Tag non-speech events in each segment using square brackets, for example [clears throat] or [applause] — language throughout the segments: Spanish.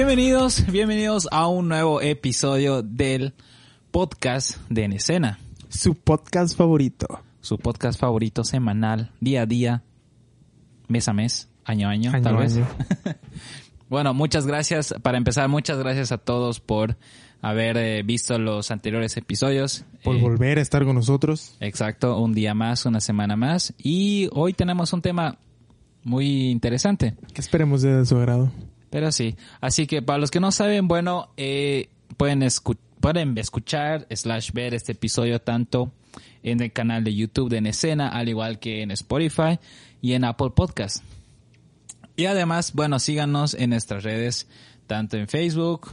Bienvenidos, bienvenidos a un nuevo episodio del podcast de En Escena, Su podcast favorito. su podcast favorito semanal, día a día, mes a mes, año a año, Año tal vez. año. [laughs] Bueno, muchas gracias. Para empezar, muchas gracias a todos por haber eh, visto los anteriores episodios. Por Eh, volver a estar con nosotros. Exacto, un día más, una semana más. Y hoy tenemos un tema muy interesante. Que esperemos de su agrado. Pero sí. Así que para los que no saben, bueno, eh, pueden, escu- pueden escuchar slash ver este episodio tanto en el canal de YouTube de En Escena, al igual que en Spotify y en Apple Podcast. Y además, bueno, síganos en nuestras redes, tanto en Facebook,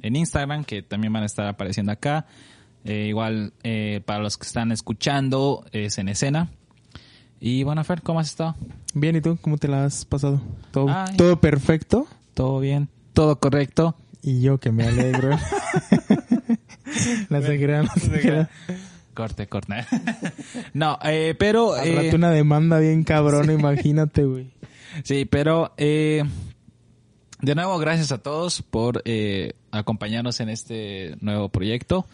en Instagram, que también van a estar apareciendo acá. Eh, igual, eh, para los que están escuchando, es en escena. Y bueno, Fer, ¿cómo has estado? Bien, ¿y tú? ¿Cómo te la has pasado? ¿Todo, Ay. todo perfecto? ¿Todo bien? ¿Todo correcto? Y yo que me alegro. [laughs] la. Corte, corte. [laughs] no, eh, pero... Al eh, una demanda bien cabrona, [laughs] imagínate, güey. Sí, pero... eh, de nuevo, gracias a todos por eh, acompañarnos en este nuevo proyecto.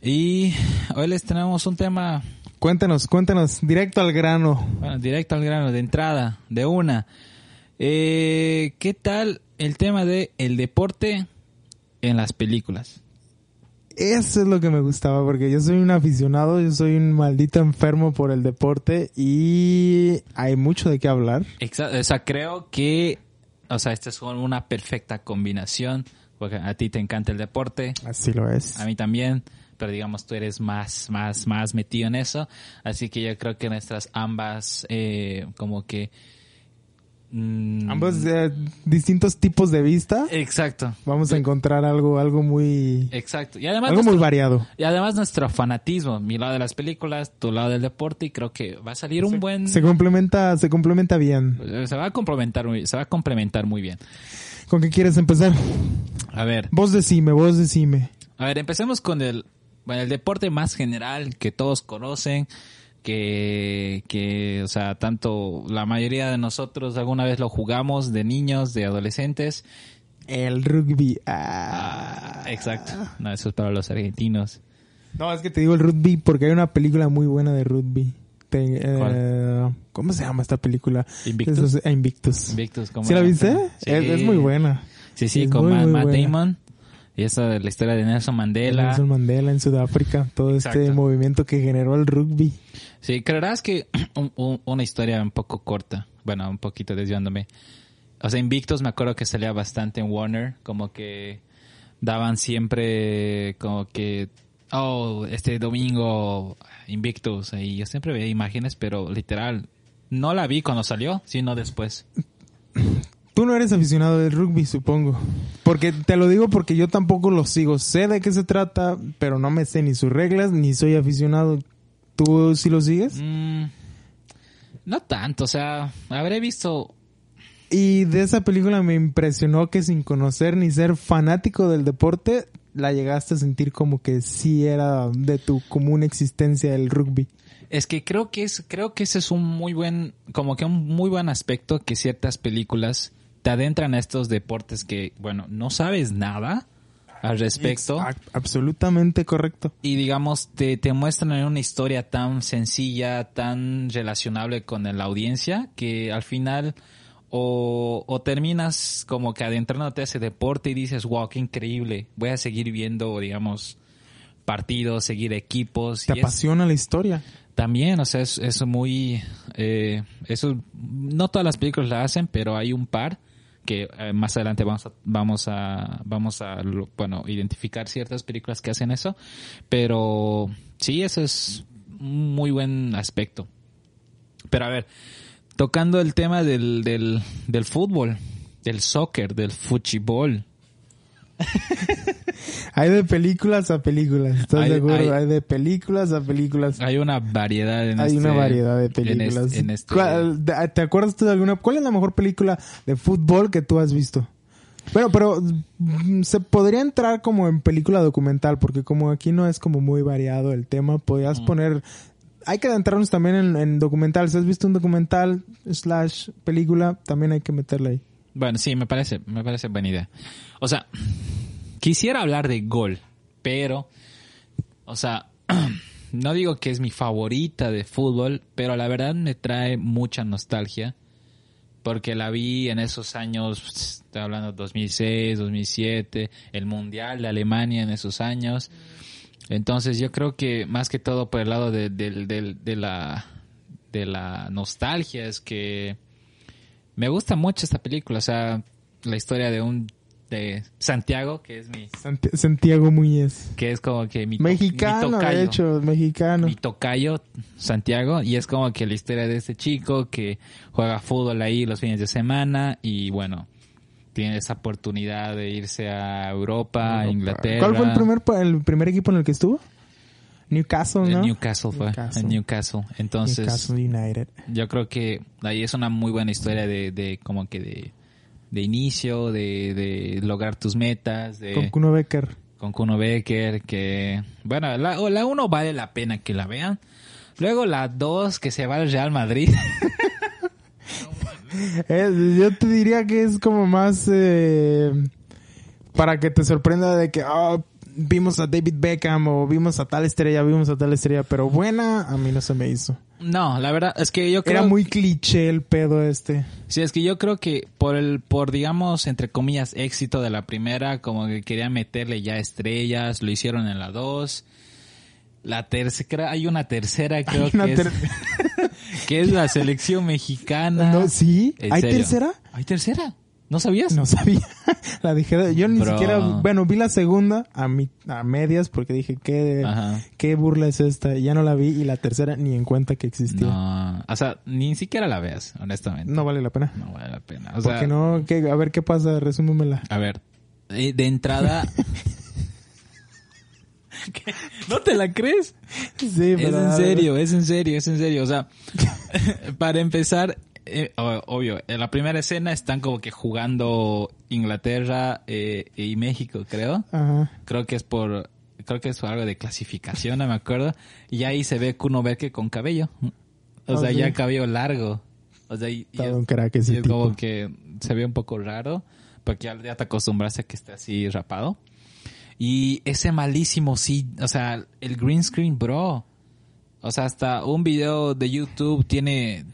Y hoy les tenemos un tema, Cuéntanos, cuéntanos, directo al grano. bueno, directo al grano, de entrada, de una. Eh, ¿Qué tal el tema de el deporte en las películas? Eso es lo que me gustaba, porque yo soy un aficionado, yo soy un maldito enfermo por el deporte y hay mucho de qué hablar. Exacto, o sea, creo que, o sea, esta es una perfecta combinación, porque a ti te encanta el deporte, Así lo es. a mí también, pero digamos tú eres más, más, más metido en eso, así que yo creo que nuestras ambas, eh, como que... mm, Ambos eh, distintos tipos de vista. Exacto, Vamos a encontrar algo, algo muy, exacto. Y además, algo muy variado. y además nuestro fanatismo, mi lado de las películas, tu lado del deporte, y creo que va a salir un buen... Se complementa, se complementa bien. Se va a complementar muy, se va a complementar muy bien. ¿Con qué quieres empezar? A ver, Vos decime, vos decime. A ver, empecemos con el, bueno, el deporte más general que todos conocen, que, que, o sea, tanto la mayoría de nosotros alguna vez lo jugamos de niños, de adolescentes. El rugby. Ah. Ah, exacto. No, eso es para los argentinos. No, es que te digo el rugby porque hay una película muy buena de rugby. Te- eh, ¿Cómo se llama esta película? Invictus. Es- ah, Invictus. Invictus, ¿cómo ¿Sí la viste? Sí. Es, es muy buena. Sí, sí, Es con muy, Ma- muy Matt buena. Damon. Y esa de la historia de Nelson Mandela. Nelson Mandela en Sudáfrica. Todo este movimiento que generó el rugby. Sí, creerás que [clears throat] un- un- una historia un poco corta, bueno, un poquito desviándome. O sea, Invictus me acuerdo que salía bastante en Warner, como que daban siempre como que, oh, este domingo Invictus, y yo siempre veía imágenes, pero literal, no la vi cuando salió, sino después. [clears throat] Tú no eres aficionado del rugby, supongo. Porque te lo digo porque yo tampoco lo sigo. Sé de qué se trata, pero no me sé ni sus reglas, ni soy aficionado. ¿Tú sí lo sigues? Mm, no tanto, o sea, habré visto Y de esa película me impresionó que sin conocer ni ser fanático del deporte, la llegaste a sentir como que sí era de tu común existencia el rugby. Es que creo que es, creo que ese es un muy buen, como que un muy buen aspecto que ciertas películas te adentran a estos deportes que, bueno, no sabes nada al respecto absolutamente correcto. y digamos te, te muestran en una historia tan sencilla, tan relacionable con la audiencia que al final o, o terminas como que adentrándote a ese deporte y dices, wow, qué increíble, voy a seguir viendo, digamos, partidos, seguir equipos. Te y es- apasiona la historia. también, o sea, es, es muy... Eh, eso, no todas las películas la hacen, pero hay un par que eh, más adelante vamos a, vamos a, vamos a, bueno, identificar ciertas películas que hacen eso. Pero sí, eso es un muy buen aspecto. Pero a ver, tocando el tema del, del, del fútbol, del soccer, del fútbol. [laughs] Hay de películas a películas, ¿estás Hay- de acuerdo? hay- Hay, de películas a películas. Hay una variedad en Hay este- una variedad de en películas. este- en este- ¿Cuál- de- ¿Te acuerdas tú de alguna? ¿Cuál es la mejor película de fútbol que tú has visto? Bueno, pero mm, se podría entrar como en película documental, porque como aquí no es como muy variado el tema, podrías poner... Hay que adentrarnos también en, en documental. Si has visto un documental slash película, también hay que meterle ahí. Bueno, sí, me parece, me parece buena idea. O sea, quisiera hablar de gol, pero, o sea, [clears throat] no digo que es mi favorita de fútbol, pero la verdad me trae mucha nostalgia. Porque la vi en esos años, estoy hablando 2006, 2007, el Mundial de Alemania en esos años. Entonces yo creo que más que todo por el lado de, de- la, de la nostalgia es que me gusta mucho esta película. O sea, la historia de un de Santiago, que es mi, Santi- Santiago Muñez. que es como que mi, Mexicano, mi tocayo de hecho, mexicano. mi tocayo Santiago y es como que la historia de este chico que juega fútbol ahí los fines de semana y bueno tiene esa oportunidad de irse a Europa, a Inglaterra. ¿Cuál fue el primer, pa- el primer equipo en el que estuvo? Newcastle, El ¿no? Newcastle fue, Newcastle. el Newcastle. Entonces, Newcastle United. yo creo que ahí es una muy buena historia de, de como que de, de inicio, de, de lograr tus metas, de Con Kuno Becker. con Kuno Becker, que bueno, la, la uno vale la pena que la vean. Luego la dos que se va al Real Madrid. [laughs] Yo te diría que es como más eh, para que te sorprenda de que ah, vimos a David Beckham o vimos a tal estrella, vimos a tal estrella, pero buena a mí no se me hizo. No, la verdad es que yo creo Era muy cliché el pedo este. Sí, es que yo creo que por el, por digamos, entre comillas, éxito de la primera, como que querían meterle ya estrellas, lo hicieron en la dos. La tercera, hay una tercera creo una que, ter- es, [laughs] que es la selección mexicana. No, ¿Sí? ¿En ¿Hay tercera? ¿Hay tercera? ¿No sabías? No sabía. [laughs] la dejé de- Yo ni Bro. siquiera... Bueno, vi la segunda a, mi, a medias porque dije, ¿qué, Ajá. ¿qué burla es esta? Y ya no la vi y la tercera ni en cuenta que existía. No, No, o sea, ni siquiera la veas, honestamente. vale la pena. No vale la pena. O ¿Por sea, qué no? ¿Qué? A ver qué pasa, resúmemela. A ver, eh, de entrada... [laughs] ¿Qué? ¿No te la crees? Sí, Es pero- en serio, es en serio, es en serio. O sea, [laughs] para empezar, eh, obvio, en la primera escena están como que jugando Inglaterra eh, y México, creo. Ajá. Creo que es por, creo que es algo de clasificación, no me acuerdo. Y ahí se ve Kuno Becker con cabello. O sea, sí. ya cabello largo. O sea, y, y Todo es- un crack y ese es tipo. como que se ve un poco raro, porque ya, ya te acostumbraste a que esté así rapado. Y ese malísimo, sí, o sea, el green screen, bro. O sea, hasta un video de YouTube tiene,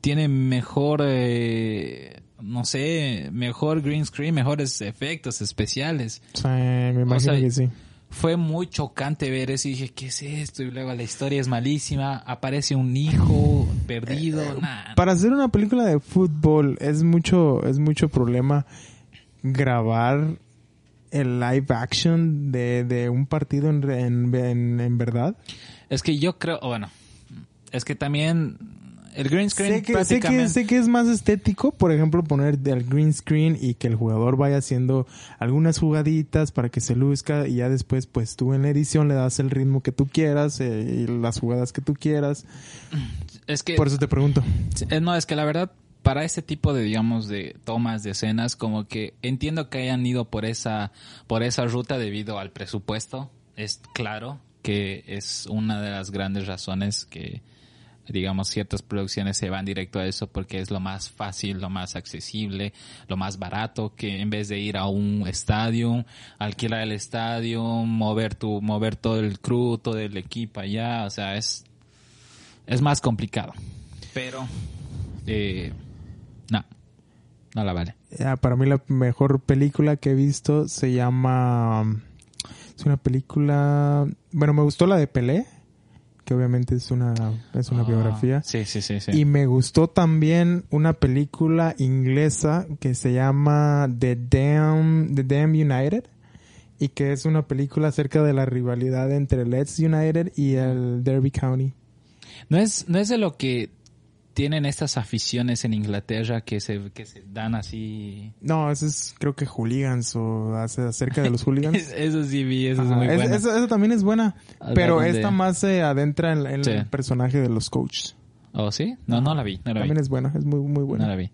tiene mejor, eh, no sé, mejor green screen, mejores efectos especiales. Sí, me imagino sea, que sí. Fue muy chocante ver eso y dije, ¿qué es esto? Y luego la historia es malísima, aparece un hijo [laughs] perdido, nada. Para hacer una película de fútbol es mucho, es mucho problema grabar el live action de, de un partido en, en, en, en verdad. Es que yo creo, bueno, es que también el green screen Sé que, sé, que, sé que es más estético, por ejemplo, poner el green screen y que el jugador vaya haciendo algunas jugaditas para que se luzca y ya después pues tú en la edición le das el ritmo que tú quieras eh, y las jugadas que tú quieras. Es que, Por eso te pregunto. eh, no, es que la verdad, para este tipo de, digamos, de tomas de escenas, como que entiendo que hayan ido por esa, por esa ruta debido al presupuesto. Es claro que es una de las grandes razones que, digamos, ciertas producciones se van directo a eso porque es lo más fácil, lo más accesible, lo más barato que en vez de ir a un estadio, alquilar el estadio, mover tu, mover todo el crew, todo el equipo allá, o sea, es, es más complicado. Pero, eh, no, no la vale. Ya, para mí la mejor película que he visto se llama... Es una película... Bueno, me gustó la de Pelé, que obviamente es una, es una Ah, biografía. Sí, sí, sí, sí. Y me gustó también una película inglesa que se llama The Damn, The Damn United y que es una película acerca de la rivalidad entre Leeds United y el Derby County. No es, no es de lo que tienen estas aficiones en Inglaterra que se, que se dan así. No, eso es creo que Hooligans o hace- acerca de los Hooligans. [laughs] Eso sí vi, eso es muy es- esa también es buena, pero esta más se adentra en, en Sí. el personaje de los coaches. ¿Oh, sí? No, no la vi, no la vi. También es buena, es muy muy No buena. la vi.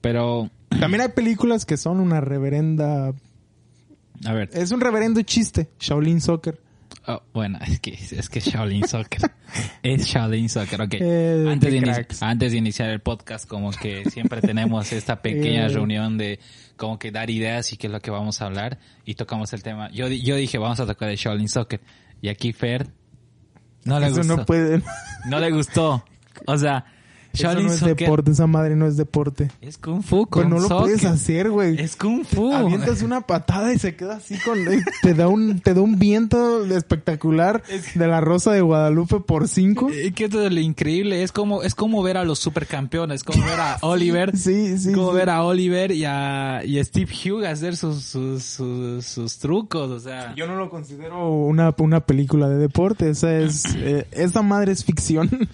Pero, [clears throat] También hay películas que son una reverenda a ver. es un reverendo chiste, Shaolin Soccer. Oh, bueno, es que es que Shaolin Soccer. [laughs] es Shaolin Soccer, ok. Eh, antes, de antes de iniciar el podcast, como que siempre tenemos esta pequeña Eh. reunión de como que dar ideas y qué es lo que vamos a hablar y tocamos el tema. Yo, yo dije, vamos a tocar el Shaolin Soccer. Y aquí Fer no le Eso gustó. no puede. No le gustó. O sea, Eso no es deporte, esa madre no es deporte. es Kung Fu con no lo soccer. puedes hacer, güey. Es Kung Fu. Avientas una patada y se queda así con te da un te da un viento espectacular de la Rosa de Guadalupe por cinco. Eh, ¿Qué es lo increíble? Es como, es como ver a los supercampeones, como ver a [laughs] Oliver. Sí, sí. como sí. ver a Oliver y a, y a Steve Hughes hacer sus, sus, sus, sus trucos, o sea. Yo no lo considero una, una película de deporte, esa es [clears throat] eh, esa madre es ficción.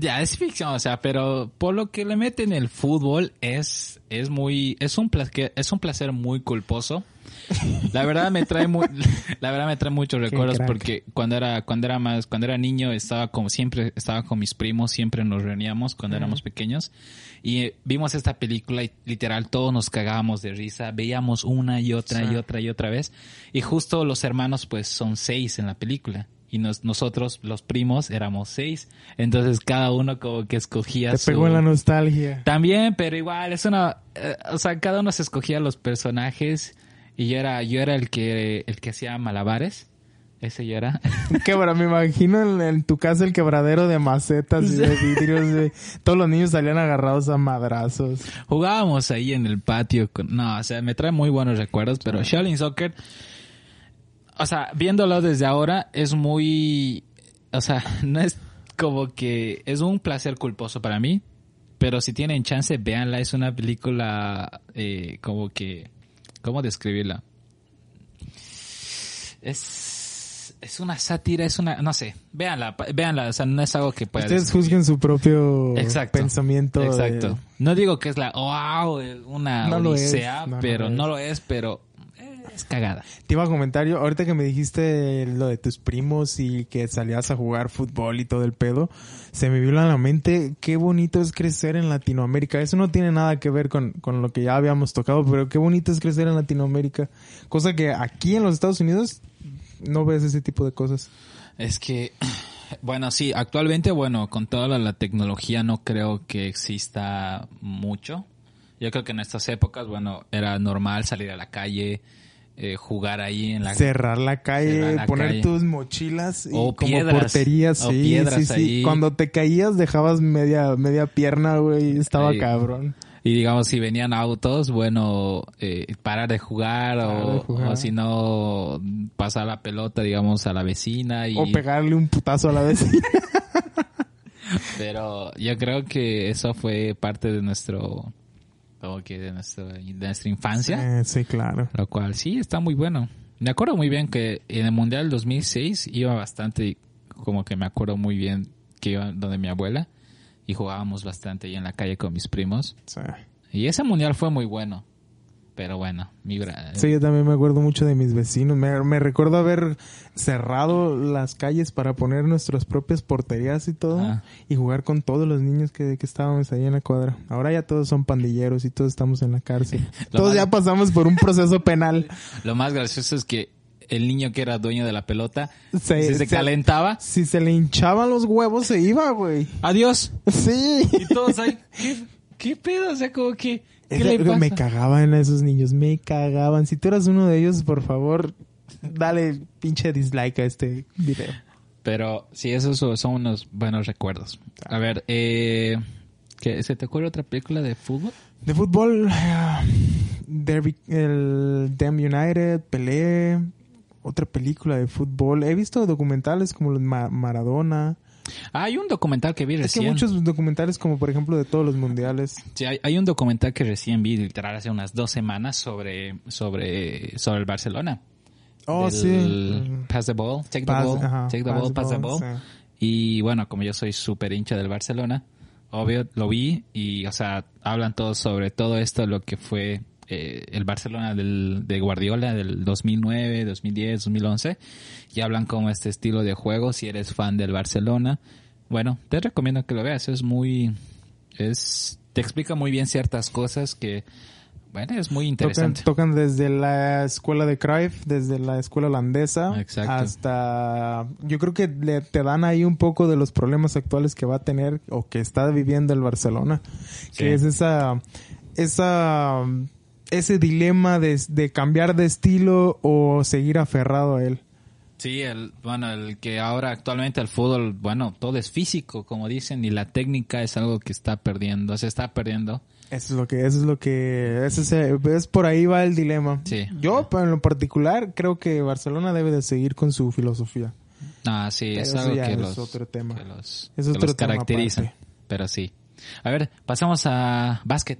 Ya es ficción, o sea, pero por lo que le meten el fútbol es, es muy, es un placer, es un placer muy culposo. La verdad me trae muy, [laughs] la verdad me trae muchos recuerdos porque cuando era, cuando era más, cuando era niño estaba como siempre, estaba con mis primos, siempre nos reuníamos cuando éramos pequeños y eh, vimos esta película y literal todos nos cagábamos de risa, veíamos una y otra Sí. y otra y otra vez y justo los hermanos pues son seis en la película. Y nos- nosotros, los primos, éramos seis. Entonces cada uno como que escogía Te su... pegó en la nostalgia. También, pero igual, es una... eh, o sea, cada uno se escogía los personajes y yo era, yo era el que, el que hacía malabares. Ese yo era. [laughs] Quebra, me imagino en, en tu casa el quebradero de macetas y de vidrios. [laughs] Todos los niños salían agarrados a madrazos. Jugábamos ahí en el patio. Con, no, o sea, me trae muy buenos recuerdos, pero Shaolin Soccer, o sea, viéndolo desde ahora, es muy, o sea, [laughs] no es como que, es un placer culposo para mí, pero si tienen chance, véanla, es una película, eh, como que, ¿cómo describirla? Es, es una sátira, es una, no sé, véanla, véanla, o sea, no es algo que pueda Ustedes describir. juzguen su propio Exacto. pensamiento. de- Exacto. No digo que es la wow, una No es, odisea, no, no pero lo es. no lo es, pero es cagada. Te iba a comentar yo, ahorita que me dijiste lo de tus primos y que salías a jugar fútbol y todo el pedo, se me vio a la mente qué bonito es crecer en Latinoamérica. Eso no tiene nada que ver con, con lo que ya habíamos tocado, pero qué bonito es crecer en Latinoamérica. Cosa que aquí en los Estados Unidos no ves ese tipo de cosas. Es que, [clears throat] bueno, sí, actualmente, bueno, con toda la, la tecnología no creo que exista mucho. Yo creo que en estas épocas, bueno, era normal salir a la calle, eh, jugar ahí en la... Cerrar la calle, Cerrar la poner calle. tus mochilas y O como piedras, porterías, o sí, piedras sí, sí. ahí. Cuando te caías dejabas media media pierna, güey, estaba Ahí. cabrón. Y digamos, si venían autos, bueno, eh, parar de jugar, Parar o, si no, pasar la pelota, digamos, a la vecina y... O pegarle un putazo a la vez. [laughs] Pero yo creo que eso fue parte de nuestro, que de, nuestro, de nuestra infancia, Eh, sí, claro. lo cual sí está muy bueno. Me acuerdo muy bien que en el Mundial 2006 iba bastante, como que me acuerdo muy bien que iba donde mi abuela y jugábamos bastante ahí en la calle con mis primos. Sí. Y ese Mundial fue muy bueno. Pero bueno, mi Sí, yo también me acuerdo mucho de mis vecinos. Me, me recuerdo haber cerrado las calles para poner nuestras propias porterías y todo. Ah. Y jugar con todos los niños que, que estábamos ahí en la cuadra. Ahora ya todos son pandilleros y todos estamos en la cárcel. [laughs] Todos ya pasamos por un proceso penal. [laughs] Lo más gracioso es que el niño que era dueño de la pelota Se- si se, se- calentaba. Si se le hinchaban los huevos, se iba, güey. Adiós. Sí. Y todos ahí, [laughs] ¿qué, qué pedo? O sea, como que, ¿qué le que pasa? Me cagaban esos niños, me cagaban. Si tú eras uno de ellos, por favor, dale pinche dislike a este video. Pero sí, esos son- unos buenos recuerdos. A ver, eh, ¿qué, ¿se te ocurre otra película de fútbol? De fútbol, eh, [sighs] Derby, el Damn United, Pelé, otra película de fútbol. He visto documentales como los Ma- Maradona. Hay un documental que vi Es que recién. muchos documentales como por ejemplo de todos los mundiales. Sí, hay, hay un documental que recién vi literal hace unas dos semanas sobre, sobre, sobre el Barcelona. Oh, sí. Pass the ball, take the ball, ajá, take the pass ball, pass the ball, ball. sí. Y bueno, como yo soy súper hincha del Barcelona, obvio, lo vi y, o sea, hablan todos sobre todo esto, lo que fue eh, el Barcelona del, de Guardiola del 2009, 2010, 2011. Y hablan como este estilo de juego, si eres fan del Barcelona. Bueno, te recomiendo que lo veas, es muy... es Te explica muy bien ciertas cosas que bueno, es muy Tocan, interesante. tocan desde la escuela de Cruyff, desde la escuela holandesa, Exacto. hasta... Yo creo que le, te dan ahí un poco de los problemas actuales que va a tener o que está viviendo el Barcelona. Sí. Que es esa... esa ese dilema de, de cambiar de estilo o seguir aferrado a él. Sí, el, bueno, el que ahora actualmente el fútbol, bueno, todo es físico, como dicen, y la técnica es algo que está perdiendo, se está perdiendo. Eso es lo que, eso es lo que, eso es, es por ahí va el dilema. Sí. Yo, en lo particular, creo que Barcelona debe de seguir con su filosofía. Ah, sí, es algo que es los, otro tema. que los, Es que otro los tema caracteriza. aparte. Pero sí. A ver, pasamos a básquet.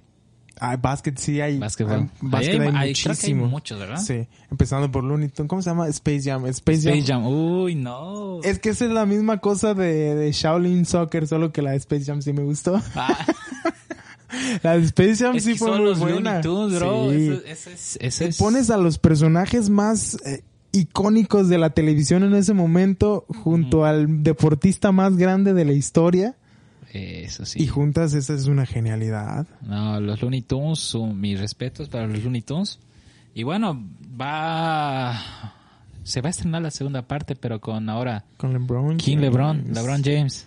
Ah, básquet sí hay. Básquetbol. hay- básquet hay, hay- hay muchísimo. muchos, ¿verdad? Sí. Empezando por Looney Tunes. ¿Cómo se llama? Space Jam. Space, Space Jam. Jam. Uy, no. Es que esa es la misma cosa de, de Shaolin Soccer, solo que la de Space Jam sí me gustó. Ah, [laughs] La de Space Jam es sí que fue son muy los buena. Looney Tunes, bro. Sí. Eso, eso es, eso Te es- pones a los personajes más eh, icónicos de la televisión en ese momento junto al deportista más grande de la historia Eso sí. y juntas esa es una genialidad. No, los Looney Tunes son mis respetos para los Looney Tunes. Y bueno, va... Se va a estrenar la segunda parte, pero con ahora Con LeBron. King James. LeBron, LeBron James.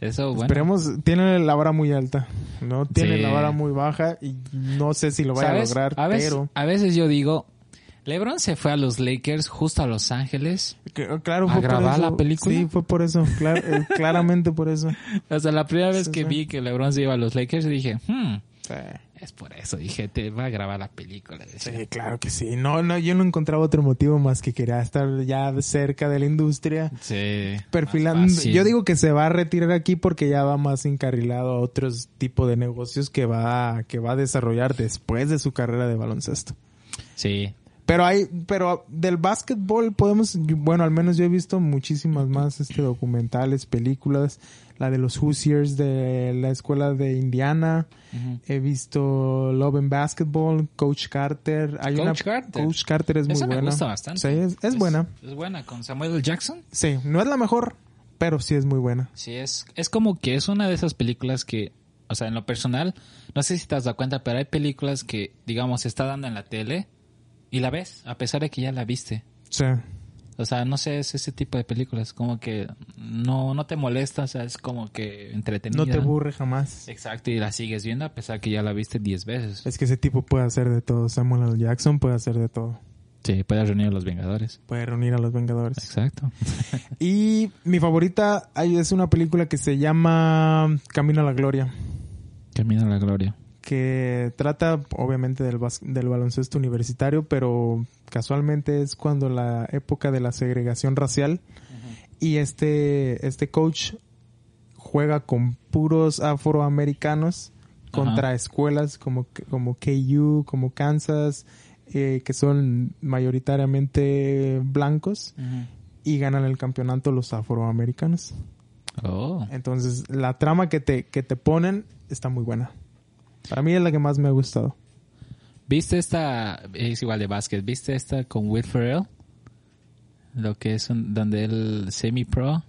Eso, bueno. Esperemos, tiene la vara muy alta, no tiene Sí. la vara muy baja y no sé si lo vaya a lograr, a veces, pero a veces yo digo, LeBron se fue a los Lakers justo a Los Ángeles. que- claro ¿A fue por grabar eso. la película? Sí, fue por eso, clar- eh, [laughs] claramente por eso. O sea, la primera vez Sí, que sí. vi que LeBron se iba a los Lakers dije, hmm, es por eso. Dije, te va a grabar la película. decía. Sí, claro que sí. No, no, yo no encontraba otro motivo más que quería estar ya cerca de la industria. Sí. Perfilando. Yo digo que se va a retirar aquí porque ya va más encarrilado a otros tipos de negocios que va, que va a desarrollar después de su carrera de baloncesto. Sí. Pero hay, pero del básquetbol podemos, bueno, al menos yo he visto muchísimas más este documentales, películas, la de los Hoosiers de la escuela de Indiana, he visto Love and Basketball, Coach Carter, hay una Coach Carter. Coach Carter es muy Esa me buena. gusta bastante. Sí, es, es buena. Es buena con Samuel L. Jackson. Sí, no es la mejor, pero sí es muy buena. Sí, es, es como que es una de esas películas que, o sea, en lo personal, no sé si te has dado cuenta, pero hay películas que, digamos, se está dando en la tele y la ves, a pesar de que ya la viste. Sí. O sea, no sé, es ese tipo de películas, como que no, no te molesta, o sea, es como que entretenida. No te aburre jamás. Exacto, y la sigues viendo a pesar que ya la viste 10 veces. Es que ese tipo puede hacer de todo. Samuel L. Jackson puede hacer de todo. Sí, puedes reunir a los Vengadores. Puede reunir a los Vengadores. Exacto. [laughs] Y mi favorita es una película que se llama Camino a la Gloria, Camina a la gloria. Que trata obviamente del, bas- del baloncesto universitario, pero casualmente es cuando la época de la segregación racial y este, este coach juega con puros afroamericanos contra escuelas como, como KU, como Kansas, eh, que son mayoritariamente blancos y ganan el campeonato los afroamericanos. Oh. Entonces, la trama que te, que te ponen está muy buena. Para mí es la que más me ha gustado. ¿Viste esta? Es igual de básquet. ¿Viste esta con Will Ferrell? Lo que es un- donde él semi-pro.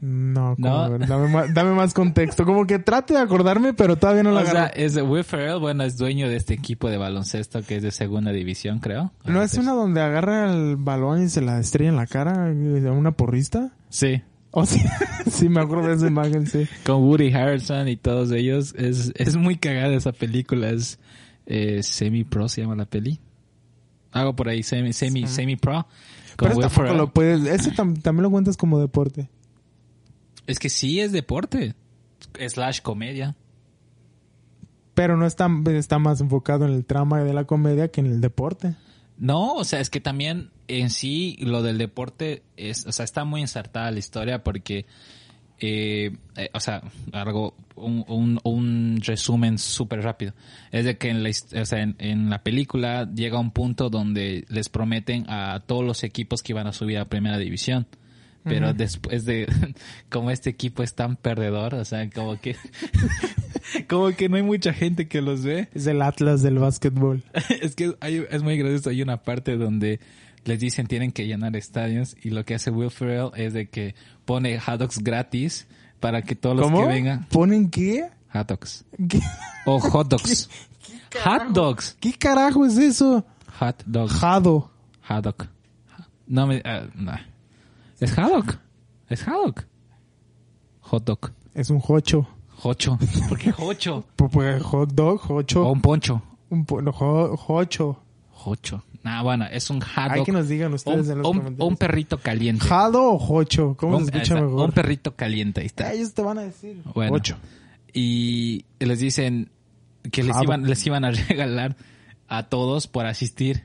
No. No. A ver, dame, más, dame más contexto. Como que trate de acordarme, pero todavía no la O sea, agarro. es Will Ferrell, bueno, es dueño de este equipo de baloncesto que es de segunda división, creo. ¿No es una donde agarra el balón y se la estrella en la cara a una porrista? Sí. [laughs] Oh, sí. sí, me acuerdo de esa imagen, sí. Con Woody Harrelson y todos ellos. Es, es muy cagada esa película. Es eh, semi-pro, se llama la peli. Hago por ahí, semi, semi, semi-pro. Con Pero tampoco lo puedes... Ese tam- también lo cuentas como deporte. Es que sí es deporte. Slash comedia. Pero no está, está más enfocado en el trama de la comedia que en el deporte. No, o sea, es que también en sí lo del deporte es, o sea, está muy insertada la historia porque, eh, eh, o sea, algo, un, un, un resumen súper rápido. Es de que en la, o sea, en, en la película llega un punto donde les prometen a todos los equipos que iban a subir a primera división. Pero después de, [laughs] como este equipo es tan perdedor, o sea, como que, [laughs] [laughs] como que no hay mucha gente que los ve. Es el Atlas del básquetbol. [laughs] es que hay- es muy gracioso. Hay una parte donde les dicen tienen que llenar estadios y lo que hace Will Ferrell es de que pone hot dogs gratis para que todos los que vengan ¿Ponen qué? hot dogs ¿Qué? o hot dogs. Hot dogs. ¿Qué carajo es eso? Hot dogs. Jado. Hot dog. No me... ah, no. Es hot dog. Es hot dog. Hot dog. Es un jocho. Jocho. [laughs] ¿Por qué jocho? Pu- Pues hot dog, jocho. O un poncho. Un po- no, jo- jocho. Jocho. Nah, bueno, es un hot Hay que nos digan ustedes en un, los o un- comentarios. un perrito caliente. ¿Jado o jocho? ¿Cómo Un- se escucha está, mejor? Un perrito caliente, ahí está. Ellos te van a decir. Bueno. Jocho. Y les dicen que les Jado. iban, les iban a [laughs] regalar a todos por asistir.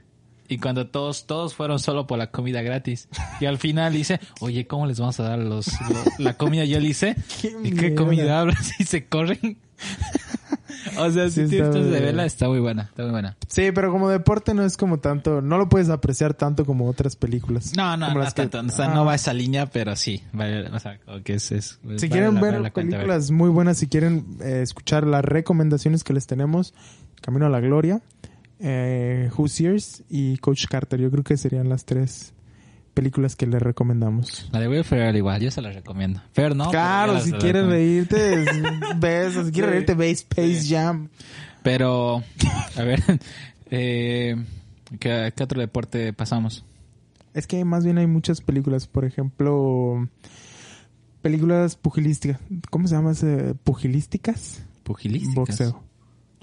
Y cuando todos, todos fueron solo por la comida gratis. Y al final dice, oye, ¿cómo les vamos a dar los, lo- la comida? Y él dice, Qué ¿y qué comida hablas? [laughs] Y se corren. [laughs] o sea, Sí, si tienes de bien. está muy buena, está muy buena. Sí, pero como deporte no es como tanto, no lo puedes apreciar tanto como otras películas. No, no, no, que- tanto, o sea, Ah. no va a esa línea, pero sí. vale, o sea, que es, es- Si vale quieren la- ver la películas muy buenas, si quieren eh, escuchar las recomendaciones que les tenemos, Camino a la Gloria, eh, Who's Yours y Coach Carter, yo creo que serían las tres películas que les recomendamos. La de Will Ferrell igual, yo se la recomiendo. Fer no. claro, si quieres reírte, es- [laughs] ves, si quieres reírte, ve Space Jam. Pero, a ver, [laughs] eh, ¿qué, qué otro deporte pasamos? Es que más bien hay muchas películas, por ejemplo, películas pugilísticas. ¿Cómo se llama ese? ¿Pugilísticas? Pugilísticas. Boxeo.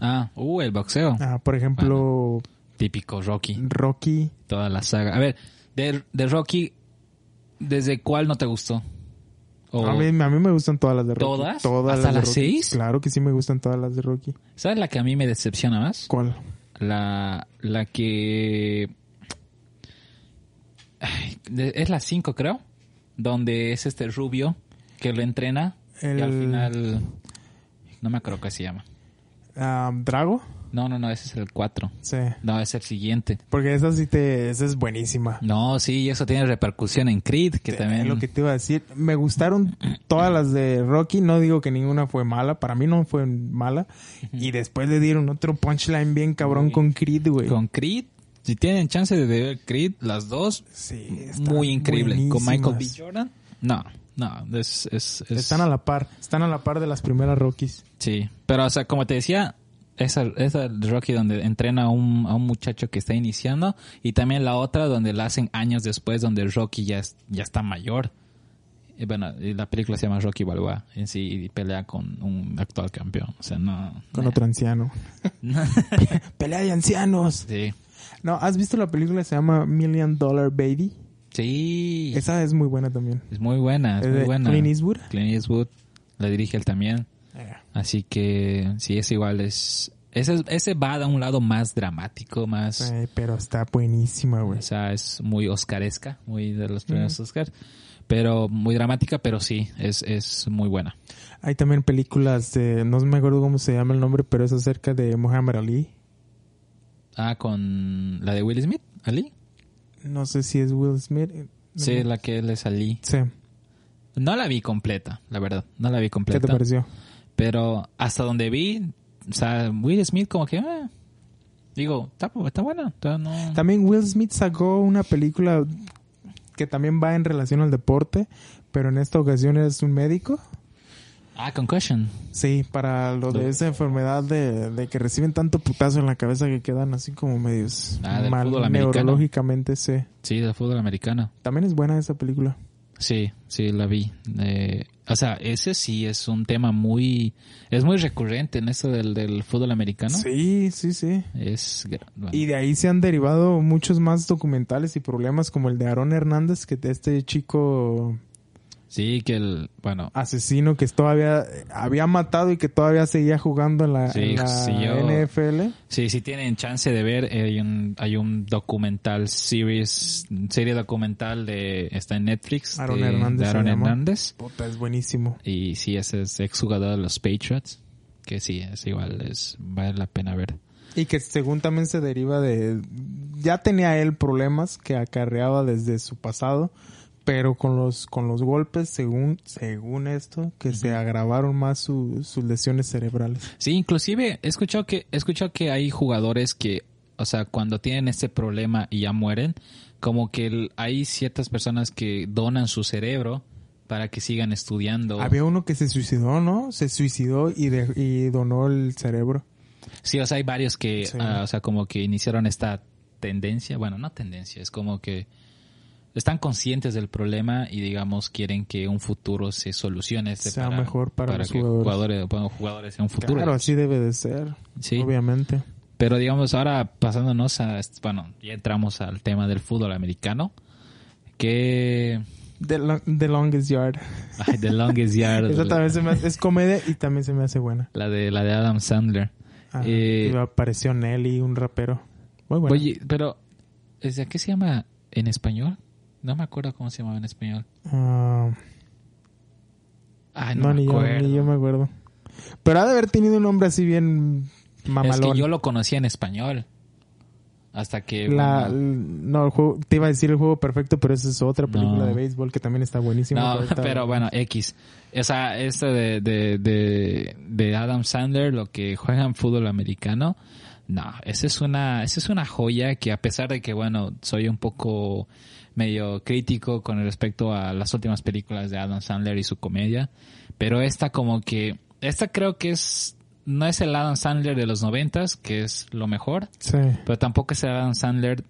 Ah, uh, el boxeo. Ah, por ejemplo, Típico Rocky. Rocky. Toda la saga. A ver, de, de Rocky, ¿desde cuál no te gustó? O- A, mí, a mí me gustan todas las de Rocky. ¿Todas? Todas ¿Hasta las seis? Claro que sí me gustan todas las de Rocky. ¿Sabes la que a mí me decepciona más? ¿Cuál? La, la que... Ay, es la 5, creo. Donde es este rubio que lo entrena. Y al final... No me acuerdo qué se llama. Ah, ¿Drago? No, no, no, ese es el 4. Sí. No, es el siguiente. Porque esa sí te... Esa es buenísima. No, sí, eso tiene repercusión en Creed, que Sí, también... lo que te iba a decir. Me gustaron todas las de Rocky. No digo que ninguna fue mala. Para mí no fue mala. Y después le dieron otro punchline bien cabrón con Creed, güey. Con Creed, si tienen chance de ver Creed, las dos, Sí, muy increíble. Con Michael B. buenísimas. Jordan, no, no, es, es, es- Están a la par. Están a la par de las primeras Rockies. Sí, pero o sea, como te decía, esa, esa Rocky donde entrena a un, a un muchacho que está iniciando y también la otra donde la hacen años después donde Rocky ya, es- ya está mayor. Y bueno, y la película se llama Rocky Balboa en sí y pelea con un actual campeón. O sea, no. Con nah. otro anciano. [laughs] Pelea de ancianos. Sí. No, ¿has visto la película que se llama Million Dollar Baby? Sí. Esa es muy buena también. Es muy buena, es Es muy de buena. Clint Eastwood. Clint Eastwood la dirige él también. Así que sí, es igual. Es, ese, ese va a un lado más dramático, más... Eh, pero está buenísima, güey. O sea, es muy oscaresca, muy de los primeros Oscars. Pero muy dramática, pero sí, es, es muy buena. Hay también películas de, no me acuerdo cómo se llama el nombre, pero es acerca de Muhammad Ali. Ah, con la de Will Smith, Ali. No sé si es Will Smith. eh, Sí, la que él es Ali. Sí. No la vi completa, la verdad. No la vi ¿Qué completa. te pareció? Pero hasta donde vi, o sea, Will Smith como que... eh, digo, está, está buena. no- También Will Smith sacó una película que también va en relación al deporte, pero en esta ocasión es un médico. Ah, Concussion. Sí, para lo de esa enfermedad de, de que reciben tanto putazo en la cabeza que quedan así como medios Ah, del mal fútbol americano. neurológicamente, sí. Sí, del fútbol americano. También es buena esa película. Sí, sí, la vi. Eh, o sea, ese sí es un tema muy... Es muy recurrente en eso del, del fútbol americano. Sí, sí, sí. Es... bueno, Y de ahí se han derivado muchos más documentales y problemas como el de Aaron Hernández, que este chico sí, que el... Bueno, asesino que todavía había matado y que todavía seguía jugando en la, Sí, en la sí, yo- NFL. sí, si tienen chance de ver, eh, hay un, hay un documental series, serie documental de... Está en Netflix. Aaron de, Hernández de Aaron. Hernández. Puta, es buenísimo. Y sí, ese es exjugador de los Patriots. Que sí, es igual, es, vale la pena ver. Y que según también se deriva de... Ya tenía él problemas que acarreaba desde su pasado, pero con los, con los golpes, según, según esto, que se agravaron más su- sus lesiones cerebrales. Sí, inclusive he escuchado que, he escuchado que hay jugadores que, o sea, cuando tienen este problema y ya mueren, como que el- hay ciertas personas que donan su cerebro para que sigan estudiando. Había uno que se suicidó, ¿no? Se suicidó y, de- y donó el cerebro. Sí, o sea, hay varios que, Sí. ah, o sea, como que iniciaron esta tendencia, bueno, no tendencia, es como que están conscientes del problema y digamos quieren que un futuro se solucione este Sea para, mejor para los que jugadores. bueno, jugadores en un futuro. Claro, así debe de ser. Sí. Obviamente. Pero digamos, ahora pasándonos a, bueno, ya entramos al tema del fútbol americano, que The, The Longest Yard. [laughs] ay, The Longest Yard, Esa también se me hace- es comedia y también se me hace buena. la de la de Adam Sandler. Ah, Eh, y apareció Nelly, un rapero. Muy bueno. Oye, pero ¿desde qué se llama en español? No me acuerdo cómo se llamaba en español. Ah, Ay, no, no, me ni, yo, acuerdo. ni yo me acuerdo. Pero ha de haber tenido un nombre así bien Es mamalón. que yo lo conocía en español. Hasta que... La, no, el juego, te iba a decir el juego perfecto, pero esa es otra película No. de béisbol que también está buenísima. no, pero bueno, X. Esa, esta de, de, de, de Adam Sandler, lo que juega en fútbol americano, no, esa es una, esa es una joya que a pesar de que, bueno, soy un poco medio crítico con respecto a las últimas películas de Adam Sandler y su comedia, pero esta como que, esta creo que es, no es el Adam Sandler de los noventas, que es lo mejor, Sí. pero tampoco es el Adam Sandler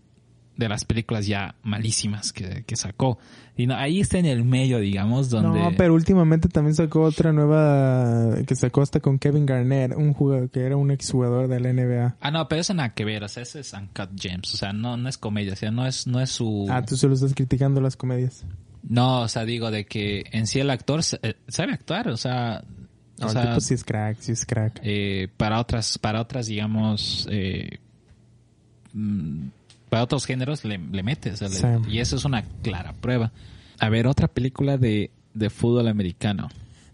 de las películas ya malísimas que, que sacó. Y no, ahí está en el medio, digamos, donde... No, pero últimamente también sacó otra nueva que sacó hasta con Kevin Garnett, un jugador que era un exjugador de la NBA. Ah, no, pero eso nada que ver, o sea, ese es Uncut Gems, o sea, no, no es comedia, o sea, no es, no es su... Ah, tú solo estás criticando las comedias. No, o sea, digo de que en sí el actor eh, sabe actuar, o sea... No, o el sea, tipo sí es crack, sí es crack. eh, para otras, para otras, digamos, eh, mm, para otros géneros le, le metes, o sea, le- Sí. y eso es una clara prueba. A ver, otra película de, de fútbol americano.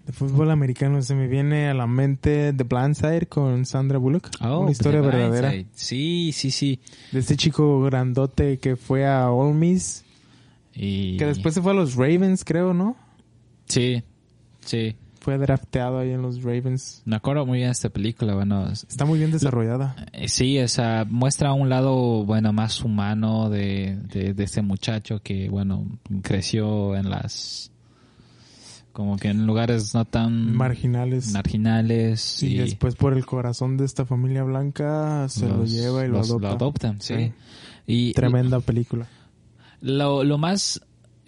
De fútbol americano se me viene a la mente The Blind Side con Sandra Bullock. Oh, una historia The verdadera. Blindside. Sí, sí, sí. De este chico grandote que fue a Ole Miss, Y... que después se fue a los Ravens, creo, ¿no? Sí, sí. Fue drafteado ahí en los Ravens. Me acuerdo muy bien esta película, bueno, es- Está muy bien desarrollada. eh, sí, esa muestra un lado, bueno, más humano de, de, de este muchacho que, bueno, creció en las, como que en lugares no tan Marginales. marginales y después por el corazón de esta familia blanca se lo lleva y lo los- adopta. adoptan, sí. Sí. Y Tremenda película. Lo, lo más,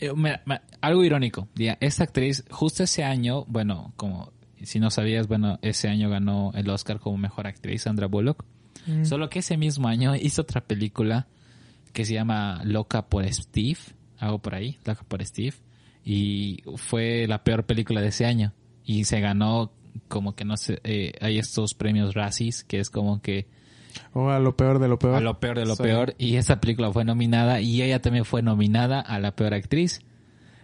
eh, me- me- algo irónico, esta actriz justo ese año, bueno, como si no sabías, bueno, ese año ganó el Oscar como mejor actriz Sandra Bullock. Mm. Solo que ese mismo año hizo otra película que se llama Loca por Steve, algo por ahí, Loca por Steve, y fue la peor película de ese año. Y se ganó como que no sé, eh, hay estos premios Razzies, que es como que O a lo peor de lo peor. a lo peor de lo Sí. peor. Y esta película fue nominada y ella también fue nominada a la peor actriz.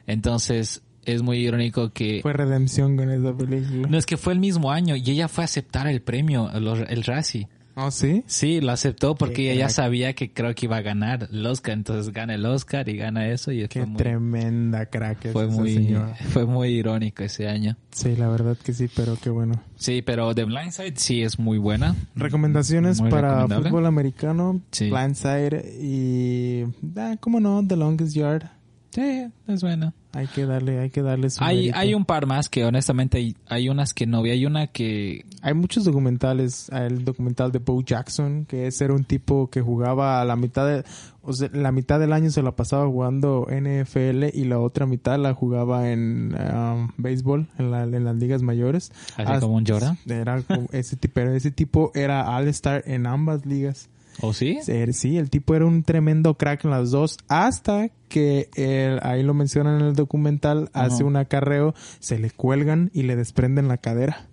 Entonces es muy irónico que... Fue redención con esa película. No es que fue el mismo año y ella fue a aceptar el premio, los- el Razzie. ¿Oh, sí? Sí, lo aceptó porque Qué ella ya sabía que creo que iba a ganar el Oscar, entonces gana el Oscar y gana eso y Qué fue muy, tremenda crack fue muy, señora. [laughs] fue muy irónico ese año. Sí, la verdad que sí, pero qué bueno. Sí, pero The Blind Side sí es muy buena. Recomendaciones Muy para fútbol americano, Sí. Blindside y... Ah, ¿Cómo no? The Longest Yard. Sí, es buena. Hay que darle, hay que darle su Hay, hay un par más que honestamente hay, hay unas que no vi. Hay una que Hay muchos documentales. El documental de Bo Jackson, que ese era un tipo que jugaba a la mitad de, o sea, la mitad del año se la pasaba jugando NFL y la otra mitad la jugaba en um, béisbol, en, la- en las ligas mayores. Así como un Jordan. Era ese tipo, pero ese tipo era All-Star en ambas ligas. ¿O sí? Eh, Sí, el tipo era un tremendo crack en las dos, hasta que él, ahí lo mencionan en el documental, hace un acarreo, se le cuelgan y le desprenden la cadera.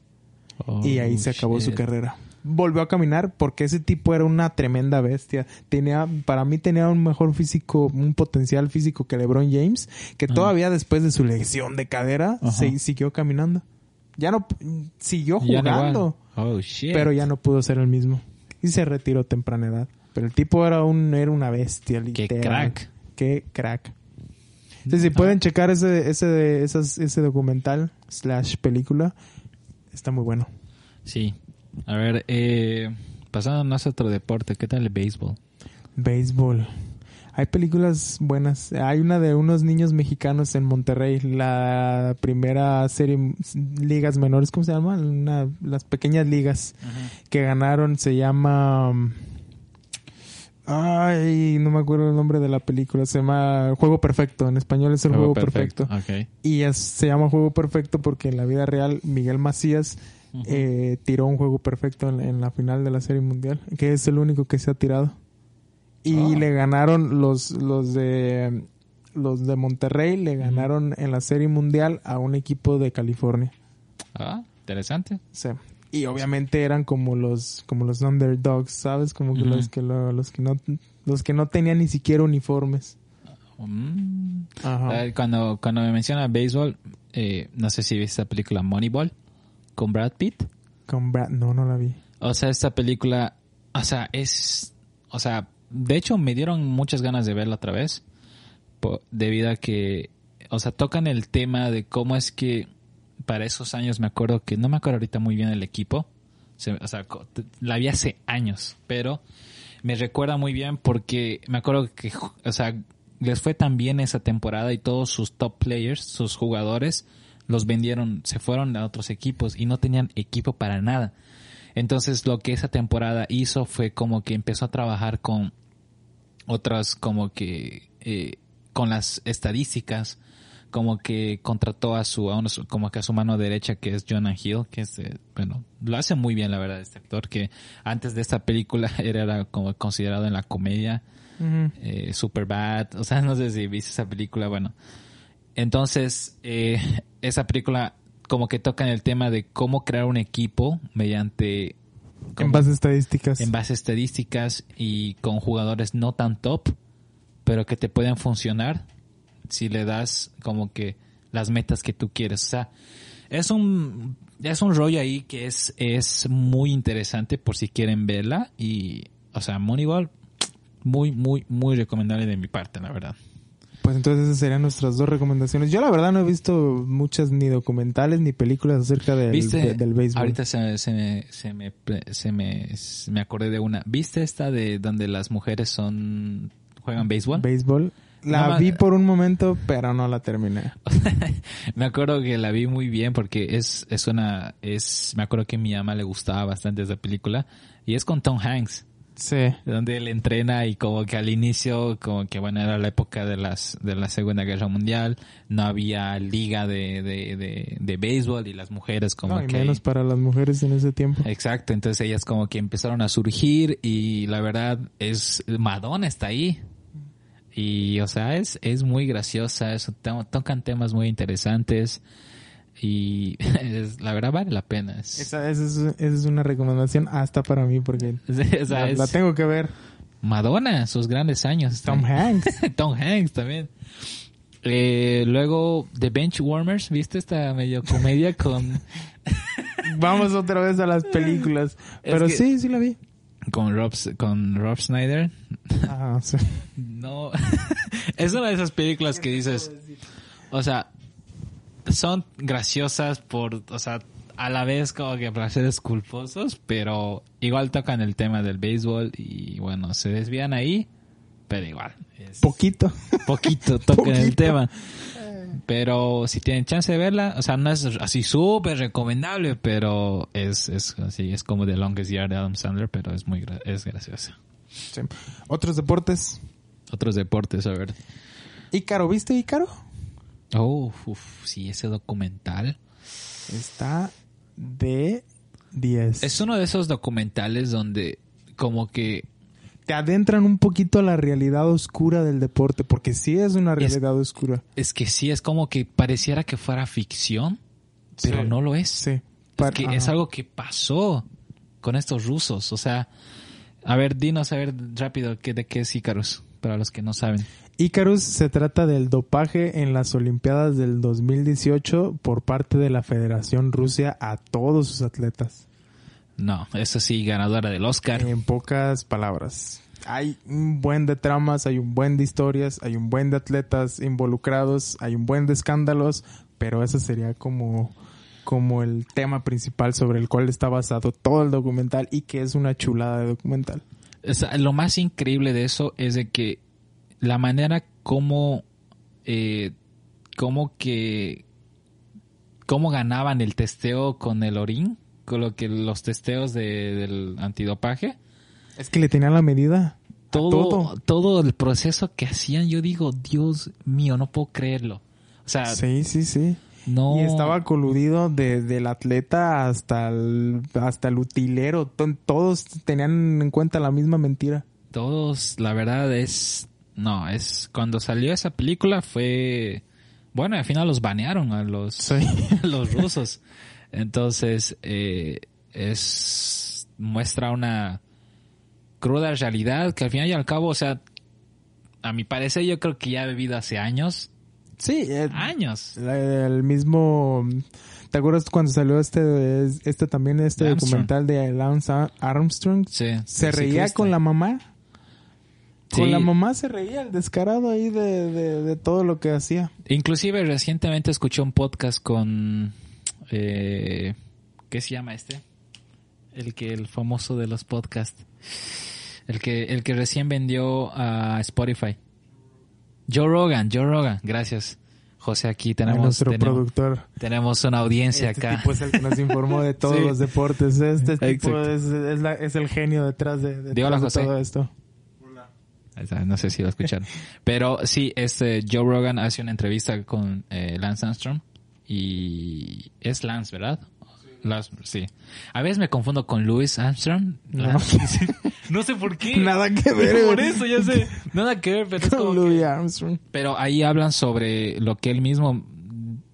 y ahí Oh, se acabó su carrera. Volvió a caminar porque ese tipo era una tremenda bestia. Tenía, para mí tenía un mejor físico, un potencial físico que LeBron James, que todavía después de su lesión de cadera, se- siguió caminando. Ya no, siguió jugando. Oh, shit. pero ya no pudo ser el mismo. Y se retiró a temprana edad. Pero el tipo era un, era una bestia, Qué literal. crack. Qué crack. Sí, si pueden checar ese, ese, esas- ese documental slash película, está muy bueno. Sí. A ver, eh, pasándonos a otro deporte, ¿qué tal el béisbol? Béisbol. Hay películas buenas. Hay una de unos niños mexicanos en Monterrey, la primera serie ligas menores, ¿cómo se llama? Una, las pequeñas ligas que ganaron se llama Ay, no me acuerdo el nombre de la película. Se llama Juego Perfecto. En español es el Juego, Perfecto. Y se llama Juego Perfecto porque en la vida real Miguel Macías eh, tiró un juego perfecto en, la final de la Serie Mundial, que es el único que se ha tirado. Y ah. le ganaron los, los de los de Monterrey, le ganaron en la Serie Mundial a un equipo de California. Ah, interesante. Sí y obviamente eran como los como los underdogs, ¿sabes? Como que los que los que no los que no tenían ni siquiera uniformes. Mm. Cuando cuando me menciona béisbol, eh, no sé si viste la película Moneyball con Brad Pitt. Con Brad, no, no la vi. O sea, esta película, o sea, es, o sea, de hecho me dieron muchas ganas de verla otra vez, debido a que, o sea, tocan el tema de cómo es que para esos años me acuerdo que, no me acuerdo ahorita muy bien el equipo, o sea, la vi hace años, pero me recuerda muy bien porque me acuerdo que, o sea, les fue tan bien esa temporada y todos sus top players, sus jugadores, los vendieron, se fueron a otros equipos y no tenían equipo para nada. Entonces lo que esa temporada hizo fue como que empezó a trabajar con otras como que eh, con las estadísticas como que contrató a su, a como que a su mano derecha que es Jonah Hill, que es, eh, bueno, lo hace muy bien la verdad este actor, que antes de esta película [laughs] era como considerado en la comedia, eh, super bad, o sea, [laughs] no sé si viste esa película, bueno. Entonces, eh, [laughs] esa película como que toca en el tema de cómo crear un equipo mediante... en base a estadísticas. En base a estadísticas y con jugadores no tan top, pero que te pueden funcionar si le das como que las metas que tú quieres. O sea, es un, es un rollo ahí que es, es muy interesante por si quieren verla. Y, o sea, Moneyball, muy, muy, muy recomendable de mi parte, la verdad. Pues entonces esas serían nuestras dos recomendaciones. Yo la verdad no he visto muchas ni documentales ni películas acerca del, del béisbol. Ahorita se, se, me, se, me, se me, me acordé de una. ¿Viste esta de donde las mujeres son juegan béisbol? Béisbol. La vi por un momento, pero no la terminé. [laughs] me acuerdo que la vi muy bien porque es, es una, es, me acuerdo que a mi mamá le gustaba bastante esa película y es con Tom Hanks. Sí. Donde él entrena y como que al inicio, como que bueno, era la época de las, de la Segunda Guerra Mundial, no había liga de, de, de, de béisbol y las mujeres como no, y menos para las mujeres en ese tiempo. Exacto, entonces ellas como que empezaron a surgir y la verdad es, Madonna está ahí. Y, o sea, es, es muy graciosa, eso, tocan temas muy interesantes y [laughs] la verdad vale la pena. Esa, es, una recomendación hasta para mí porque [laughs] la, tengo que ver. Madonna, sus grandes años. Tom [laughs] Hanks. Tom Hanks también. Eh, luego The Benchwarmers, ¿viste esta medio comedia con... Vamos otra vez a las películas. Pero sí, sí la vi con Rob, con Rob Snyder. Ah, sí. No, es una de esas películas que dices, o sea, son graciosas por, o sea, a la vez como que placeres culposos, pero igual tocan el tema del béisbol y bueno, se desvían ahí, pero igual. poquito. Poquito [laughs] tocan el tema. Pero si tienen chance de verla, o sea, no es así súper recomendable, pero es, es así, es como The Longest Yard de Adam Sandler, pero es muy es graciosa. ¿Otros deportes? Otros deportes, a ver. ¿Ícaro? ¿Viste Ícaro? Oh, sí, ese documental. Está de 10. Es uno de esos documentales donde como que te adentran un poquito a la realidad oscura del deporte, porque sí es una realidad oscura. Es que sí, es como que pareciera que fuera ficción, pero no lo es. Sí. Porque es algo que pasó con estos rusos. O sea, a ver, dinos a ver rápido ¿qué, de qué es Icarus, para los que no saben. Icarus se trata del dopaje en las Olimpiadas del 2018 por parte de la Federación Rusia a todos sus atletas. No, eso sí, ganadora del Oscar. En pocas palabras. Hay un buen de tramas, hay un buen de historias, hay un buen de atletas involucrados, hay un buen de escándalos, pero ese sería como, como el tema principal sobre el cual está basado todo el documental y que es una chulada de documental. lo más increíble de eso es de que la manera como, eh, como que, cómo ganaban el testeo con el orín, con lo que los testeos de- del antidopaje, Es que le tenían la medida. todo, todo. todo el proceso que hacían, yo digo, Dios mío, no puedo creerlo. O sea, Sí, sí, sí. no. Y estaba coludido desde el atleta hasta el, hasta el utilero. To- Todos tenían en cuenta la misma mentira. Todos, la verdad es. No, es. Cuando salió esa película fue. Bueno, al final los banearon a los, Sí. [laughs] a los rusos. Entonces, eh, es. muestra una cruda realidad que al final y al cabo, o sea, a mi parecer, yo creo que ya ha vivido hace años. Sí, eh, Años. el mismo... ¿Te acuerdas cuando salió este, este también, este Armstrong. documental de Lance Armstrong? Sí. Se reía con la mamá. Con la mamá se reía, el descarado ahí de, de, de todo lo que hacía. Inclusive recientemente escuché un podcast con eh, ¿qué se llama este? El que el famoso de los podcasts. El que el que recién vendió a Spotify. Joe Rogan, Joe Rogan, gracias. José, aquí tenemos nuestro tenemos, productor. tenemos una audiencia Este acá. tipo es el que nos informó de [laughs] todos Sí. los deportes. Este tipo es, es, la- es el genio detrás de, hola, José. todo esto. No sé si lo escucharon. Pero sí, este Joe Rogan hace una entrevista con eh, Lance Armstrong y es Lance, ¿verdad? Lance, sí. A veces me confundo con Louis Armstrong. No. [laughs] No sé por qué. Nada que ver. Por eso, ya sé. Nada que ver, pero es como que- Louis Armstrong. Pero ahí hablan sobre lo que él mismo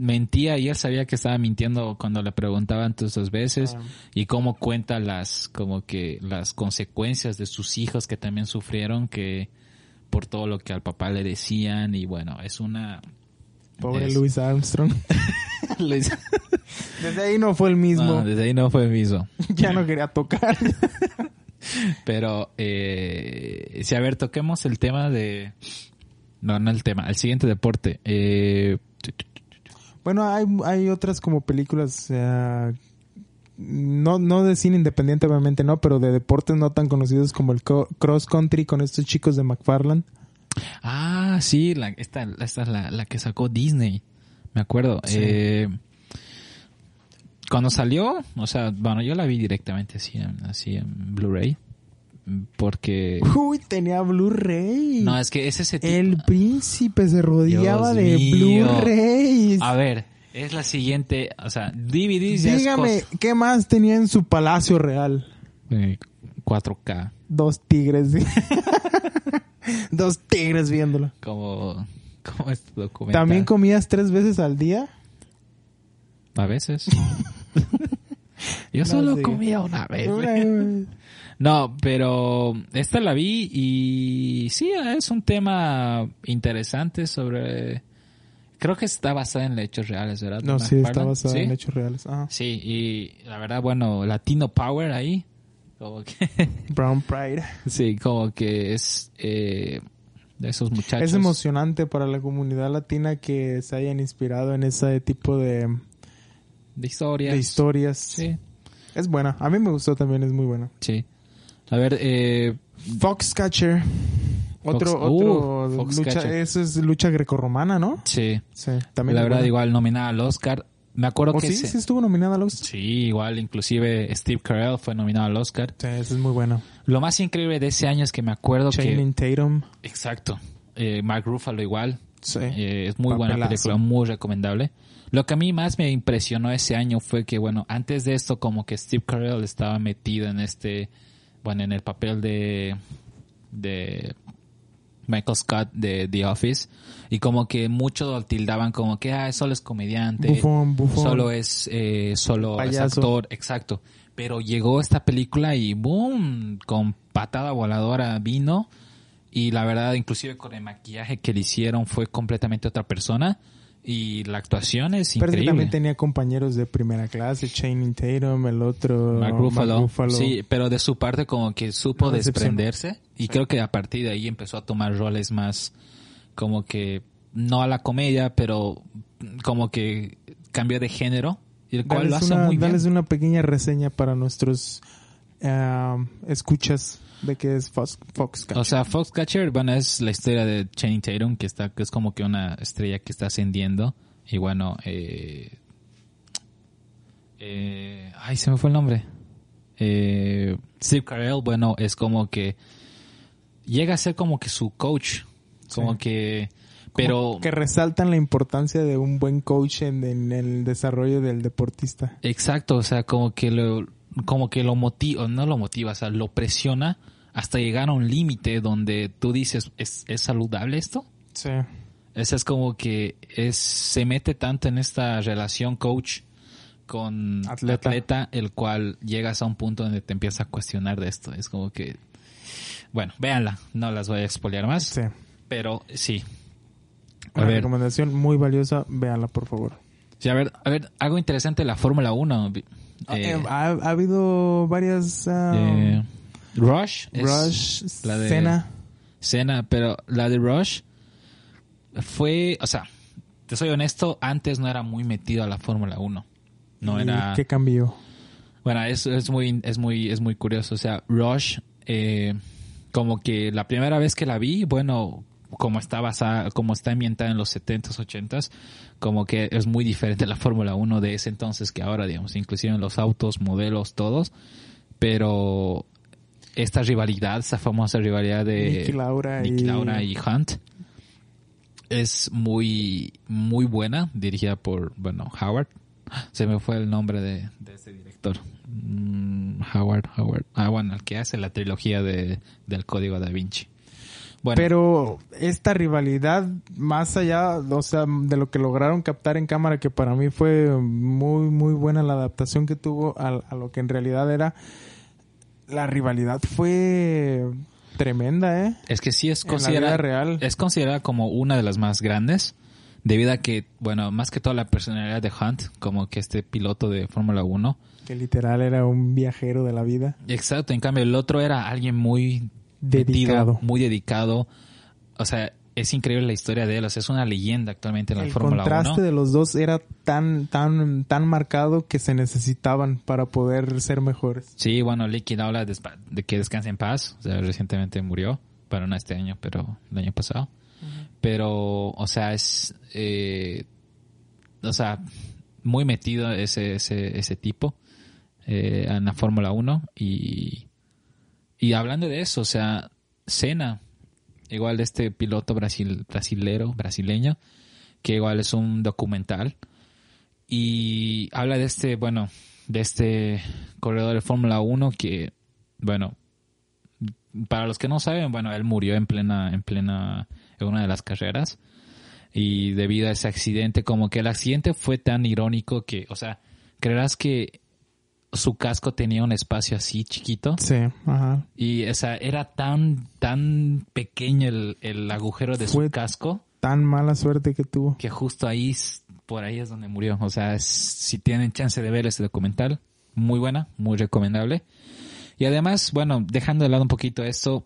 mentía y él sabía que estaba mintiendo cuando le preguntaban todas esas veces Ah. y cómo cuenta las como que las consecuencias de sus hijos que también sufrieron que por todo lo que al papá le decían y bueno es una Pobre Es- Louis Armstrong. [laughs] Desde ahí no fue el mismo. No, desde ahí no fue el mismo [laughs] Ya no quería tocar. [laughs] pero eh, si a ver toquemos el tema de no no el tema el siguiente deporte eh, Bueno, hay, hay otras como películas, no, no de cine independiente obviamente, no, pero de deportes no tan conocidos como el co- cross country con estos chicos de McFarland. Ah, sí, la, esta, esta es la, la que sacó Disney. Me acuerdo. Sí. Eh, cuando salió, o sea, bueno, yo la vi directamente así así en Blu-ray. Porque. Uy, tenía Blu-ray. No, es que es ese tipo. el príncipe se rodeaba Dios de mío. Blu-ray. A ver, es la siguiente. O sea, DVDs es Dígame, ¿qué más tenía en su palacio real? eh, 4K. Dos tigres. [laughs] Dos tigres viéndolo. Como. Como este documental. ¿También comías tres veces al día? A veces. [laughs] Yo No, solo sí. comía una vez. Una vez. No, pero esta la vi y sí, es un tema interesante sobre... Creo que está basada en hechos reales, ¿verdad? No, sí, está ¿Sí? en hechos reales. Ajá. Sí, y la verdad, bueno, Latino Power ahí, como que... [laughs] Brown Pride. sí, como que es eh, de esos muchachos. Es emocionante para la comunidad latina que se hayan inspirado en ese tipo de, De historias. de historias. Sí, Es buena. A mí me gustó también, es muy buena. sí. A ver, eh, Foxcatcher. Otro, Fox- otro uh, lucha, eso es lucha grecorromana, ¿no? sí. Sí, también. la verdad, buena. igual nominada al Oscar. Me acuerdo ¿Oh, que... sí? se- Sí estuvo nominada a los... Sí, igual, inclusive Steve Carell fue nominado al Oscar. Sí, esa es muy buena. Lo más increíble de ese año es que me acuerdo que... Channing Tatum. Exacto. Eh, Mark Ruffalo igual. Sí. Eh, es muy buena película, muy recomendable. Lo que a mí más me impresionó ese año fue que, bueno, antes de esto como que Steve Carell estaba metido en este, bueno, en el papel de, de Michael Scott de The Office y como que muchos lo tildaban como que, ah, solo es comediante. Bufón, bufón. Solo es, eh, solo es actor, exacto. Pero llegó esta película y boom, con patada voladora vino y la verdad, inclusive con el maquillaje que le hicieron fue completamente otra persona y la actuación es Pero increíble. también tenía compañeros de primera clase, Channing Tatum, el otro... Mark Ruffalo. Ruffalo. Sí, pero de su parte como que supo No desprenderse y creo que a partir de ahí empezó a tomar roles más como que no a la comedia, pero como que cambió de género y el cual lo Dales hace una, muy bien. dales una pequeña reseña para nuestros ah, escuchas. De qué es Fox, Foxcatcher. O sea, Foxcatcher, bueno, es la historia de Channing Tatum, que está, que es como que una estrella que está ascendiendo. Y bueno, eh, eh, ay, se me fue el nombre. Eh, Steve Carell, bueno, es como que llega a ser como que su coach, como Sí. que, Como pero que resaltan la importancia de un buen coach en, en el desarrollo del deportista. exacto, o sea, como que lo, como que lo motiva, no lo motiva, o sea, lo presiona hasta llegar a un límite donde tú dices, ¿es, es saludable esto? Sí. Ese es como que es se mete tanto en esta relación coach con Atleta. atleta. el cual llegas a un punto donde te empiezas a cuestionar de esto. Es como que, bueno, véanla, no las voy a expoliar más, Sí. pero sí. A Una ver, recomendación muy valiosa, véanla por favor. sí, a ver, a ver, algo interesante de la Fórmula 1. Eh, Eh, ha, ha habido varias ah, eh, Rush, Rush, la de Cena. Cena, pero la de Rush fue, o sea, te soy honesto, antes no era muy metido a la Fórmula 1. No ¿Y era ¿Qué cambió? Bueno, es, es muy, es muy, es muy curioso. O sea, Rush, eh, como que la primera vez que la vi, bueno, como está basada, como está ambientada en los 70s, 80s, como que es muy diferente la Fórmula 1 de ese entonces que ahora, digamos, inclusive en los autos, modelos, todos. Pero esta rivalidad, esa famosa rivalidad de Niki Lauda Niki y- Lauda y Hunt, es muy, muy buena, dirigida por, bueno, Howard. Se me fue el nombre de, de ese director. Mm, Howard, Howard. Ah, bueno, el que hace la trilogía de, del Código Da Vinci. Bueno, Pero esta rivalidad, más allá, o sea, de lo que lograron captar en cámara, que para mí fue muy, muy buena la adaptación que tuvo a, a lo que en realidad era, la rivalidad fue tremenda, ¿eh? es que sí es considerada, real. es considerada como una de las más grandes, debido a que, bueno, más que toda la personalidad de Hunt, como que este piloto de Fórmula 1, Que literal era un viajero de la vida. Exacto, en cambio el otro era alguien muy Dedicado. metido, muy dedicado. O sea, es increíble la historia de él, o sea, es una leyenda actualmente en la El Fórmula contraste 1. de los dos era tan, tan, tan marcado que se necesitaban para poder ser mejores. Sí, bueno, Licky habla de, de que descanse en paz, o sea, recientemente murió, bueno, no este año, pero el año pasado. Pero, o sea, es, eh, o sea, muy metido ese, ese, ese tipo eh, en la Fórmula 1 y, y hablando de eso, o sea, Senna, igual de este piloto brasil, brasilero, brasileño, que igual es un documental y habla de este, bueno, de este corredor de Fórmula 1 que, bueno, para los que no saben, bueno, él murió en plena, en plena, en una de las carreras y debido a ese accidente, como que el accidente fue tan irónico que, o sea, creerás que su casco tenía un espacio así chiquito Sí, ajá. y, o sea, era tan, tan pequeño el, el agujero de Fue- su casco Tan mala suerte que tuvo. que justo ahí, por ahí es donde murió. O sea, es- si tienen chance de ver ese documental, muy buena, muy recomendable. Y además, bueno, dejando de lado un poquito esto,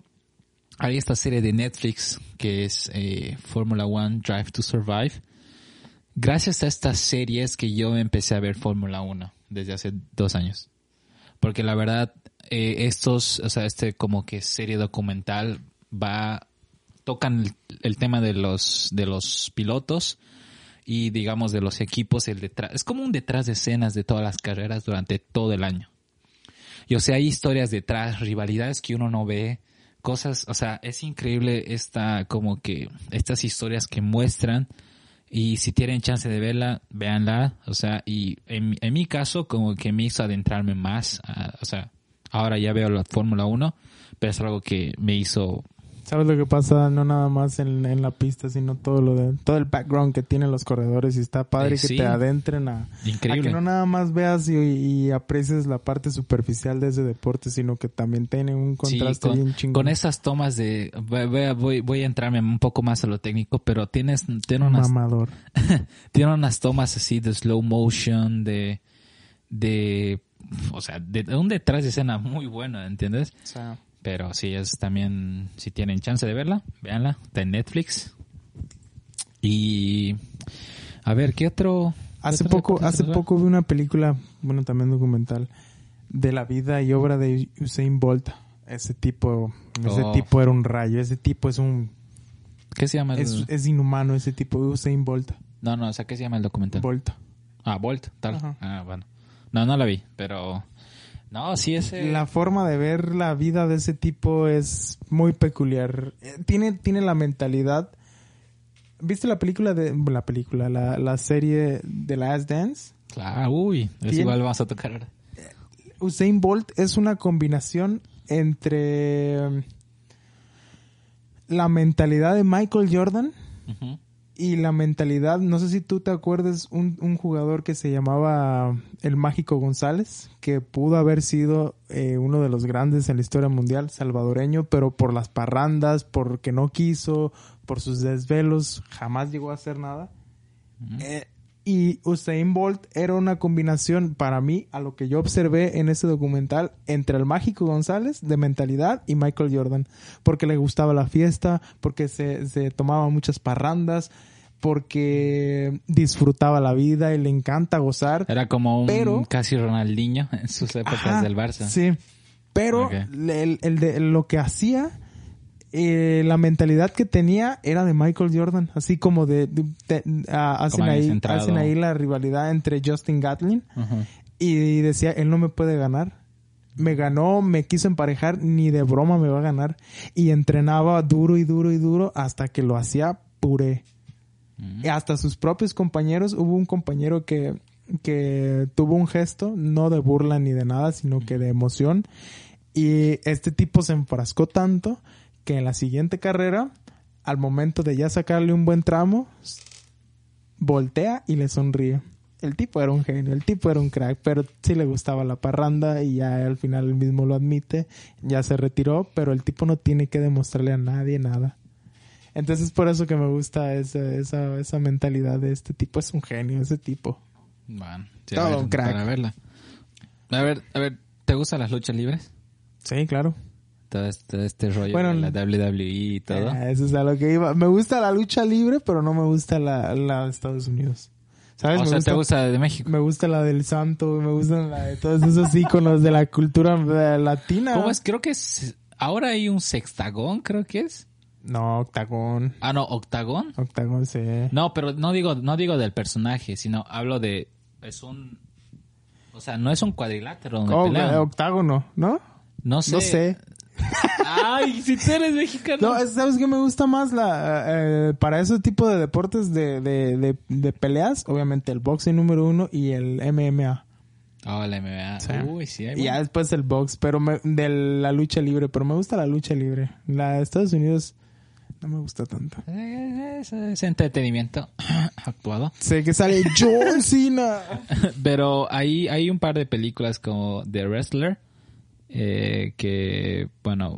hay esta serie de Netflix que es eh, Formula One Drive to Survive. Gracias a estas series que yo empecé a ver Fórmula 1 desde hace dos años. Porque la verdad, eh, estos, o sea, este como que serie documental va, tocan el, el tema de los, de los pilotos y digamos de los equipos, el detrás, es como un detrás de escenas de todas las carreras durante todo el año. Y o sea, hay historias detrás, rivalidades que uno no ve, cosas, o sea, es increíble esta, como que, estas historias que muestran y si tienen chance de verla, véanla, o sea, y en, en mi caso como que me hizo adentrarme más, a- o sea, ahora ya veo la Fórmula 1, pero es algo que me hizo ¿Sabes lo que pasa? No nada más en, en la pista, sino todo lo de, todo el background que tienen los corredores y está padre Eh, que sí. te adentren a, a increíble. que no nada más veas y, y aprecies la parte superficial de ese deporte, sino que también tiene un Sí, contraste con, bien chingón. con esas tomas de voy, voy a- voy, a entrarme un poco más a lo técnico, pero tienes tiene unas Mamador. [laughs] tiene unas tomas así de slow motion de de o sea, de, de un detrás de escena muy bueno, ¿entiendes? O sea, Pero sí es también si tienen chance de verla, véanla, está en Netflix. Y a ver, ¿qué otro qué hace otro poco, hace poco vi una película, bueno, también documental, de la vida y obra de Usain Bolt. Ese tipo, ese Oh. tipo era un rayo. Ese tipo es un, ¿Qué se llama? El... es, es inhumano. Ese tipo, Usain Bolt. No, no, o sea, ¿qué se llama el documental? Bolt. ah, Bolt, tal. Ajá. Ah, bueno. No, no la vi, pero... No, sí, ese... La forma de ver la vida de ese tipo es muy peculiar. Eh, Tiene, tiene la mentalidad. ¿Viste la película de la película, la, la serie de Last Dance? Claro, uy, es Tiene- igual vamos a tocar ahora. Usain Bolt es una combinación entre um, la mentalidad de Michael Jordan. Y la mentalidad, no sé si tú te acuerdas, un, un jugador que se llamaba el Mágico González, que pudo haber sido eh, uno de los grandes en la historia mundial, salvadoreño, pero por las parrandas, porque no quiso, por sus desvelos, jamás llegó a hacer nada. Eh, y Usain Bolt era una combinación para mí, a lo que yo observé en ese documental, entre el mágico González de mentalidad y Michael Jordan. Porque le gustaba la fiesta, porque se, se tomaba muchas parrandas, porque disfrutaba la vida y le encanta gozar. Era como un Pero- casi Ronaldinho en sus épocas Ajá, del Barça. Sí. Pero el, el de, lo que hacía, eh, la mentalidad que tenía era de Michael Jordan. Así como de... de- de- hacen, Como ahí, hacen ahí la rivalidad entre Justin Gatlin y decía, él no me puede ganar. Me ganó, me quiso emparejar, ni de broma me va a ganar. Y entrenaba duro y duro y duro hasta que lo hacía puré. Y hasta sus propios compañeros, hubo un compañero que, que tuvo un gesto, no de burla ni de nada, sino que de emoción. Y este tipo se enfrascó tanto que en la siguiente carrera, al momento de ya sacarle un buen tramo, voltea y le sonríe. El tipo era un genio, el tipo era un crack, pero sí le gustaba la parranda y ya al final él mismo lo admite, ya se retiró, pero el tipo no tiene que demostrarle a nadie nada. Entonces por eso que me gusta esa, esa, esa mentalidad de este tipo, es un genio ese tipo. Bueno, sí, Todo a ver, un crack. Para verla. A ver, a ver, ¿te gustan las luchas libres? Sí, claro. Todo este, este rollo Bueno, de la WWE y todo. Ah, eso es a lo que iba. Me gusta la lucha libre, pero no me gusta la, la de Estados Unidos. ¿Sabes? o me sea, gusta, ¿te gusta de México? me gusta la del santo, me gustan la de todos esos íconos de la cultura eh, latina. ¿Cómo es? Creo que es... Ahora hay un sextagón, creo que es. No, octagón. Ah, no, octagón. Octagón, sí. No, pero no digo, no digo del personaje, sino hablo de... Es un... O sea, no es un cuadrilátero donde Oh, pelean. eh, octágono, ¿no? no sé. No sé. Ay, si tú eres mexicano. No, es- ¿sabes qué me gusta más? la eh, Para ese tipo de deportes de, de, de, de peleas, obviamente el boxing número uno y el MMA. Oh, la MMA. Sí. Uy, sí, hay Y ya después el box, pero me- de la lucha libre. Pero me gusta la lucha libre. La de Estados Unidos no me gusta tanto. Eh, Es, es entretenimiento [clears throat] actuado. Sé que sale John [laughs] Cena. Pero hay, hay un par de películas como The Wrestler, eh, que, bueno,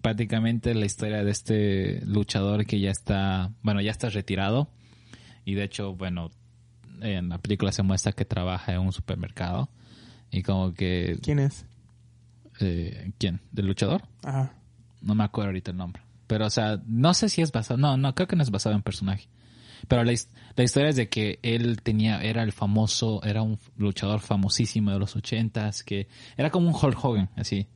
prácticamente la historia de este luchador que ya está, bueno, ya está retirado. Y de hecho, bueno, en la película se muestra que trabaja en un supermercado. Y como que, ¿Quién es? eh, ¿quién? ¿Del luchador? Ajá. No me acuerdo ahorita el nombre. Pero, o sea, no sé si es basado. No, no, creo que no es basado en personaje. Pero la, la historia es de que él tenía, era el famoso, era un luchador famosísimo de los ochentas, que era como un Hulk Hogan, así.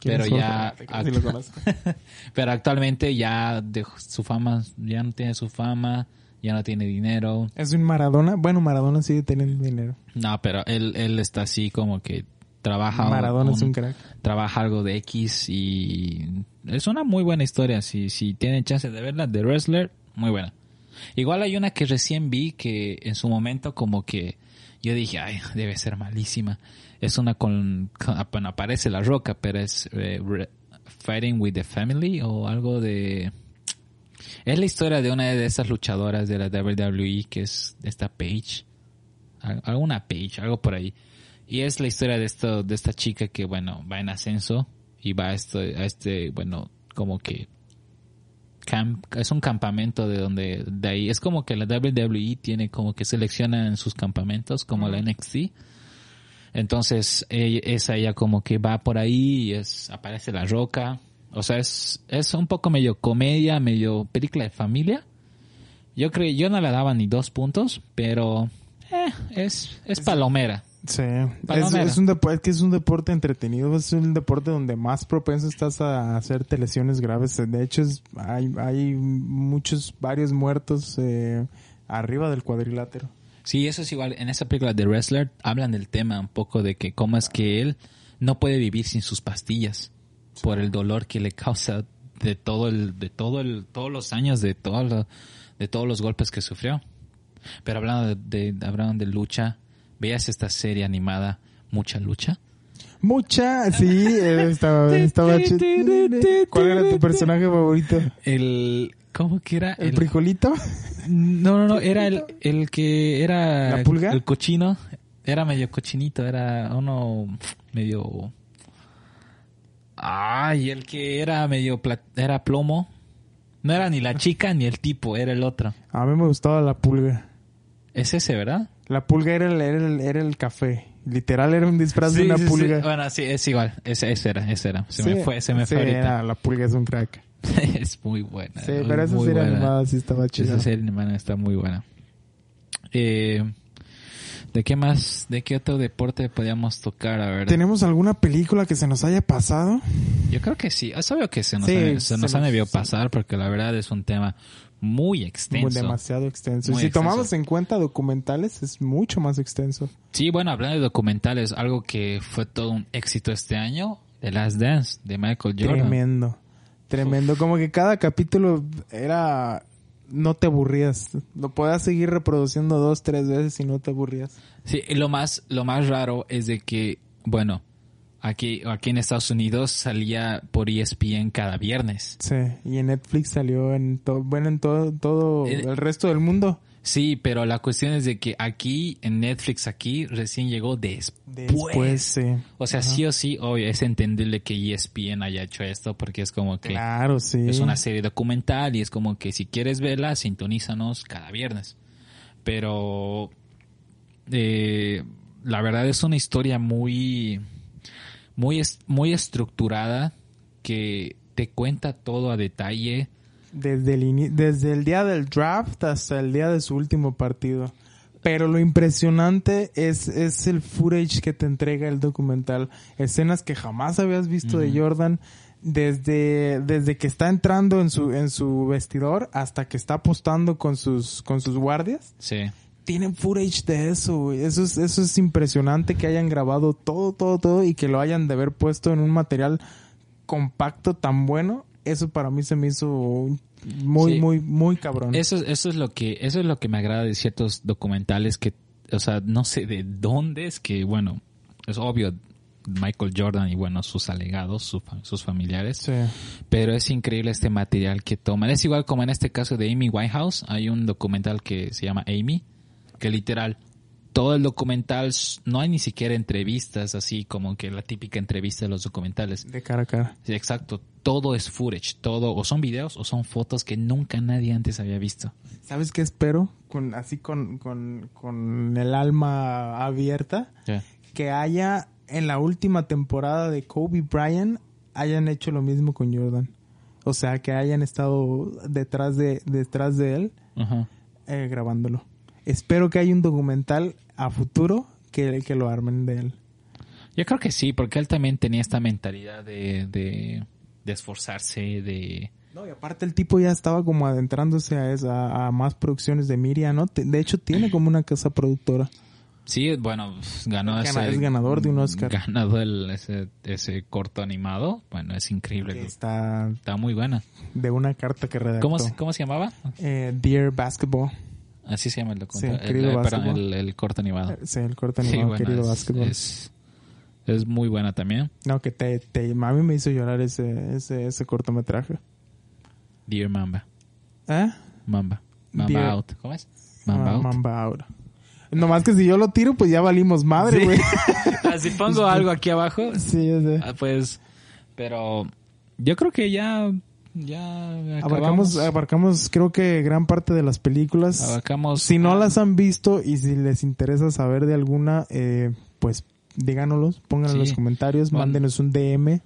¿Quién Pero ya, conozco. [laughs] pero actualmente ya su fama, ya no tiene su fama, ya no tiene dinero. ¿Es un Maradona? Bueno, Maradona sigue teniendo dinero. No, pero él, él está así como que trabaja. Maradona es un- un crack. trabaja algo de X y es una muy buena historia. Si, si tienen chance de verla, The Wrestler, muy buena. Igual hay una que recién vi que en su momento como que yo dije, ay, debe ser malísima. Es una con, bueno, aparece La Roca, pero es eh, Fighting with the Family o algo de... Es la historia de una de esas luchadoras de la WWE que es esta Paige. Al- Alguna Paige, algo por ahí. Y es la historia de esto, de esta chica que, bueno, va en ascenso y va a esto, a este, bueno, como que camp, es un campamento de donde, de ahí, es como que la WWE tiene como que selecciona en sus campamentos, como la NXT. Entonces, ella- es ella como que va por ahí y es, aparece la roca. O sea, es, es un poco medio comedia, medio película de familia. Yo creo, yo no le daba ni dos puntos, pero, eh, es, es palomera. Sí, es, un deporte, es que es un deporte entretenido, es un deporte donde más propenso estás a hacerte lesiones graves. De hecho, es, hay, hay muchos, varios muertos eh, arriba del cuadrilátero. Sí, eso es igual. En esa película de Wrestler hablan del tema un poco de que cómo es que él no puede vivir sin sus pastillas por el dolor que le causa de todo el, de todo el, todos los años de todo lo- de todos los golpes que sufrió. Pero hablando de, de- hablaban de lucha, veas esta serie animada, mucha lucha. Mucha, sí, eh, estaba, [laughs] estaba ¿Cuál era tu personaje favorito? El, ¿cómo que era? ¿El frijolito? No, no, no, era el, el que era ¿La pulga? el cochino, era medio cochinito, era uno medio Ay, el que era medio pla- era plomo. No era ni la chica ni el tipo, era el otro. A mí me gustaba la pulga. Es ese, ¿verdad? La pulga era el, era el, era el café. Literal era un disfraz de una sí, sí. pulga. Bueno, sí, es igual. Ese, ese era, ese era. Se me fue, se me fue ahorita. era, la pulga es un crack. [laughs] es muy buena. Sí, muy, pero esa serie buena. animada sí estaba chida. Esa serie animada está muy buena. Eh, ¿De qué más, de qué otro deporte podíamos tocar? A ver. ¿Tenemos alguna película que se nos haya pasado? Yo creo que sí. Es obvio que se nos, Sí, ha, se se nos ha nos- debido pasar porque la verdad es un tema muy extenso. Demasiado extenso. Muy y si extenso. tomamos en cuenta documentales, es mucho más extenso. Sí, bueno, hablando de documentales, algo que fue todo un éxito este año, The Last Dance de Michael Jordan. Tremendo. Tremendo. Como que cada capítulo era... No te aburrías. Lo podías seguir reproduciendo dos, tres veces y no te aburrías. Sí, y lo más, lo más raro es de que, bueno, aquí, aquí en Estados Unidos salía por ESPN cada viernes. Sí. Y en Netflix salió en todo... Bueno, en todo, todo Eh, el resto del mundo. Sí, pero la cuestión es de que aquí, en Netflix, aquí recién llegó después. Después, sí. O sea, sí o sí, obvio, es entendible que ESPN haya hecho esto porque es como que Claro, sí. es una serie documental y es como que si quieres verla, sintonízanos cada viernes. Pero eh, la verdad es una historia muy, muy, muy estructurada que te cuenta todo a detalle. Desde el, desde el día del draft hasta el día de su último partido. Pero lo impresionante es, es el footage que te entrega el documental. Escenas que jamás habías visto de Jordan. Desde, desde que está entrando en su, en su vestidor hasta que está apostando con sus, con sus guardias. Sí. Tienen footage de eso, güey. Eso es, eso es impresionante que hayan grabado todo, todo, todo y que lo hayan de haber puesto en un material compacto tan bueno. Eso para mí se me hizo muy, Sí. muy, muy cabrón. Eso, eso es lo que, eso es lo que me agrada de ciertos documentales que, o sea, no sé de dónde es que, bueno, es obvio Michael Jordan y bueno, sus alegados, su fa- sus familiares, Sí. pero es increíble este material que toman. Es igual como en este caso de Amy Winehouse, hay un documental que se llama Amy, que literal, todo el documental, no hay ni siquiera entrevistas así como que la típica entrevista de los documentales. De cara a cara. Sí, exacto, todo es footage, todo, o son videos o son fotos que nunca nadie antes había visto. ¿Sabes qué espero? Con, así con, con, con el alma abierta. Que haya en la última temporada de Kobe Bryant hayan hecho lo mismo con Jordan. O sea, que hayan estado detrás de, detrás de él eh, grabándolo. Espero que haya un documental a futuro que, que lo armen de él. Yo creo que sí, porque él también tenía esta mentalidad de, de, de esforzarse, de... No, y aparte el tipo ya estaba como adentrándose a, esa, a más producciones de Miria, ¿no? De hecho, tiene como una casa productora. Sí, bueno, ganó Es ese... es ganador de un Oscar. Ganado el, ese, ese corto animado. Bueno, es increíble. Que está Está muy buena. de una carta que redactó. ¿Cómo, se- ¿Cómo se llamaba? Eh, Dear Basketball. Así se llama el documental. Sí, perdón, básquetbol. el, el corto animado. Eh, Sí, el corto Sí, animado, bueno, querido es, Basketball. es, es muy buena también. No, que te, te, a mí me hizo llorar ese, ese, ese cortometraje. Dear Mamba. ¿Eh? Mamba. Mamba Dear- Out. ¿Cómo es? Mamba Out. Mamba Out. Nomás que si yo lo tiro, pues ya valimos madre, Sí. güey. [laughs] Ah, si pongo [laughs] algo aquí abajo, Sí, ya sé. ah, pues, pero yo creo que ya, ya Abarcamos, acabamos, abarcamos, creo que gran parte de las películas. abarcamos. Si no las han visto y si les interesa saber de alguna, eh, pues díganoslos, pónganlo en los comentarios, Bueno. mándenos un DM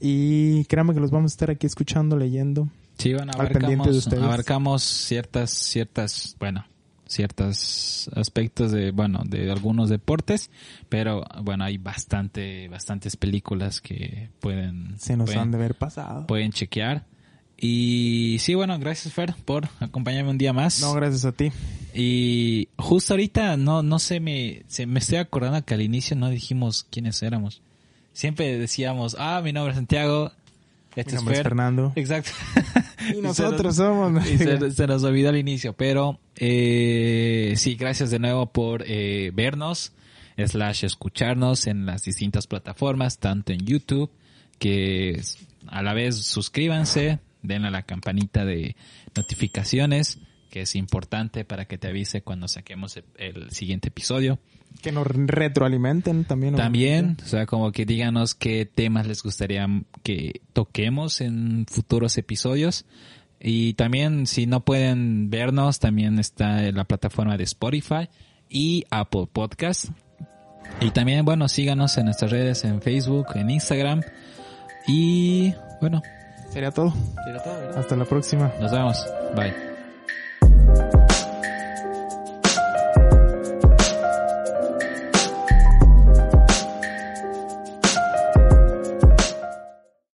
y créanme que los vamos a estar aquí escuchando, leyendo. Sí, bueno, de abarcamos, abarcamos ciertas, ciertas, bueno, ciertos aspectos de, bueno, de algunos deportes, pero bueno, hay bastante, bastantes películas que pueden, Se nos pueden, han de haber pasado. pueden chequear. Y sí, bueno, gracias Fer por acompañarme un día más. No, gracias a ti. Y justo ahorita no, no sé, me, se, me estoy acordando que al inicio no dijimos quiénes éramos. Siempre decíamos, ah, mi nombre es Santiago, este Mi nombre es Fer. Fernando. Exacto. [laughs] Y nosotros somos. Y se, se nos olvidó al inicio, pero eh, sí, gracias de nuevo por eh, vernos, slash escucharnos en las distintas plataformas, tanto en YouTube, que a la vez suscríbanse, den a la campanita de notificaciones, que es importante para que te avise cuando saquemos el, el siguiente episodio. Que nos retroalimenten también. También, o sea, como que díganos qué temas les gustaría que toquemos en futuros episodios. Y también, si no pueden vernos, también está en la plataforma de Spotify y Apple Podcast. Y también, bueno, síganos en nuestras redes, en Facebook, en Instagram. Y bueno, Sería todo. Sería todo ¿verdad? Hasta la próxima. Nos vemos. Bye.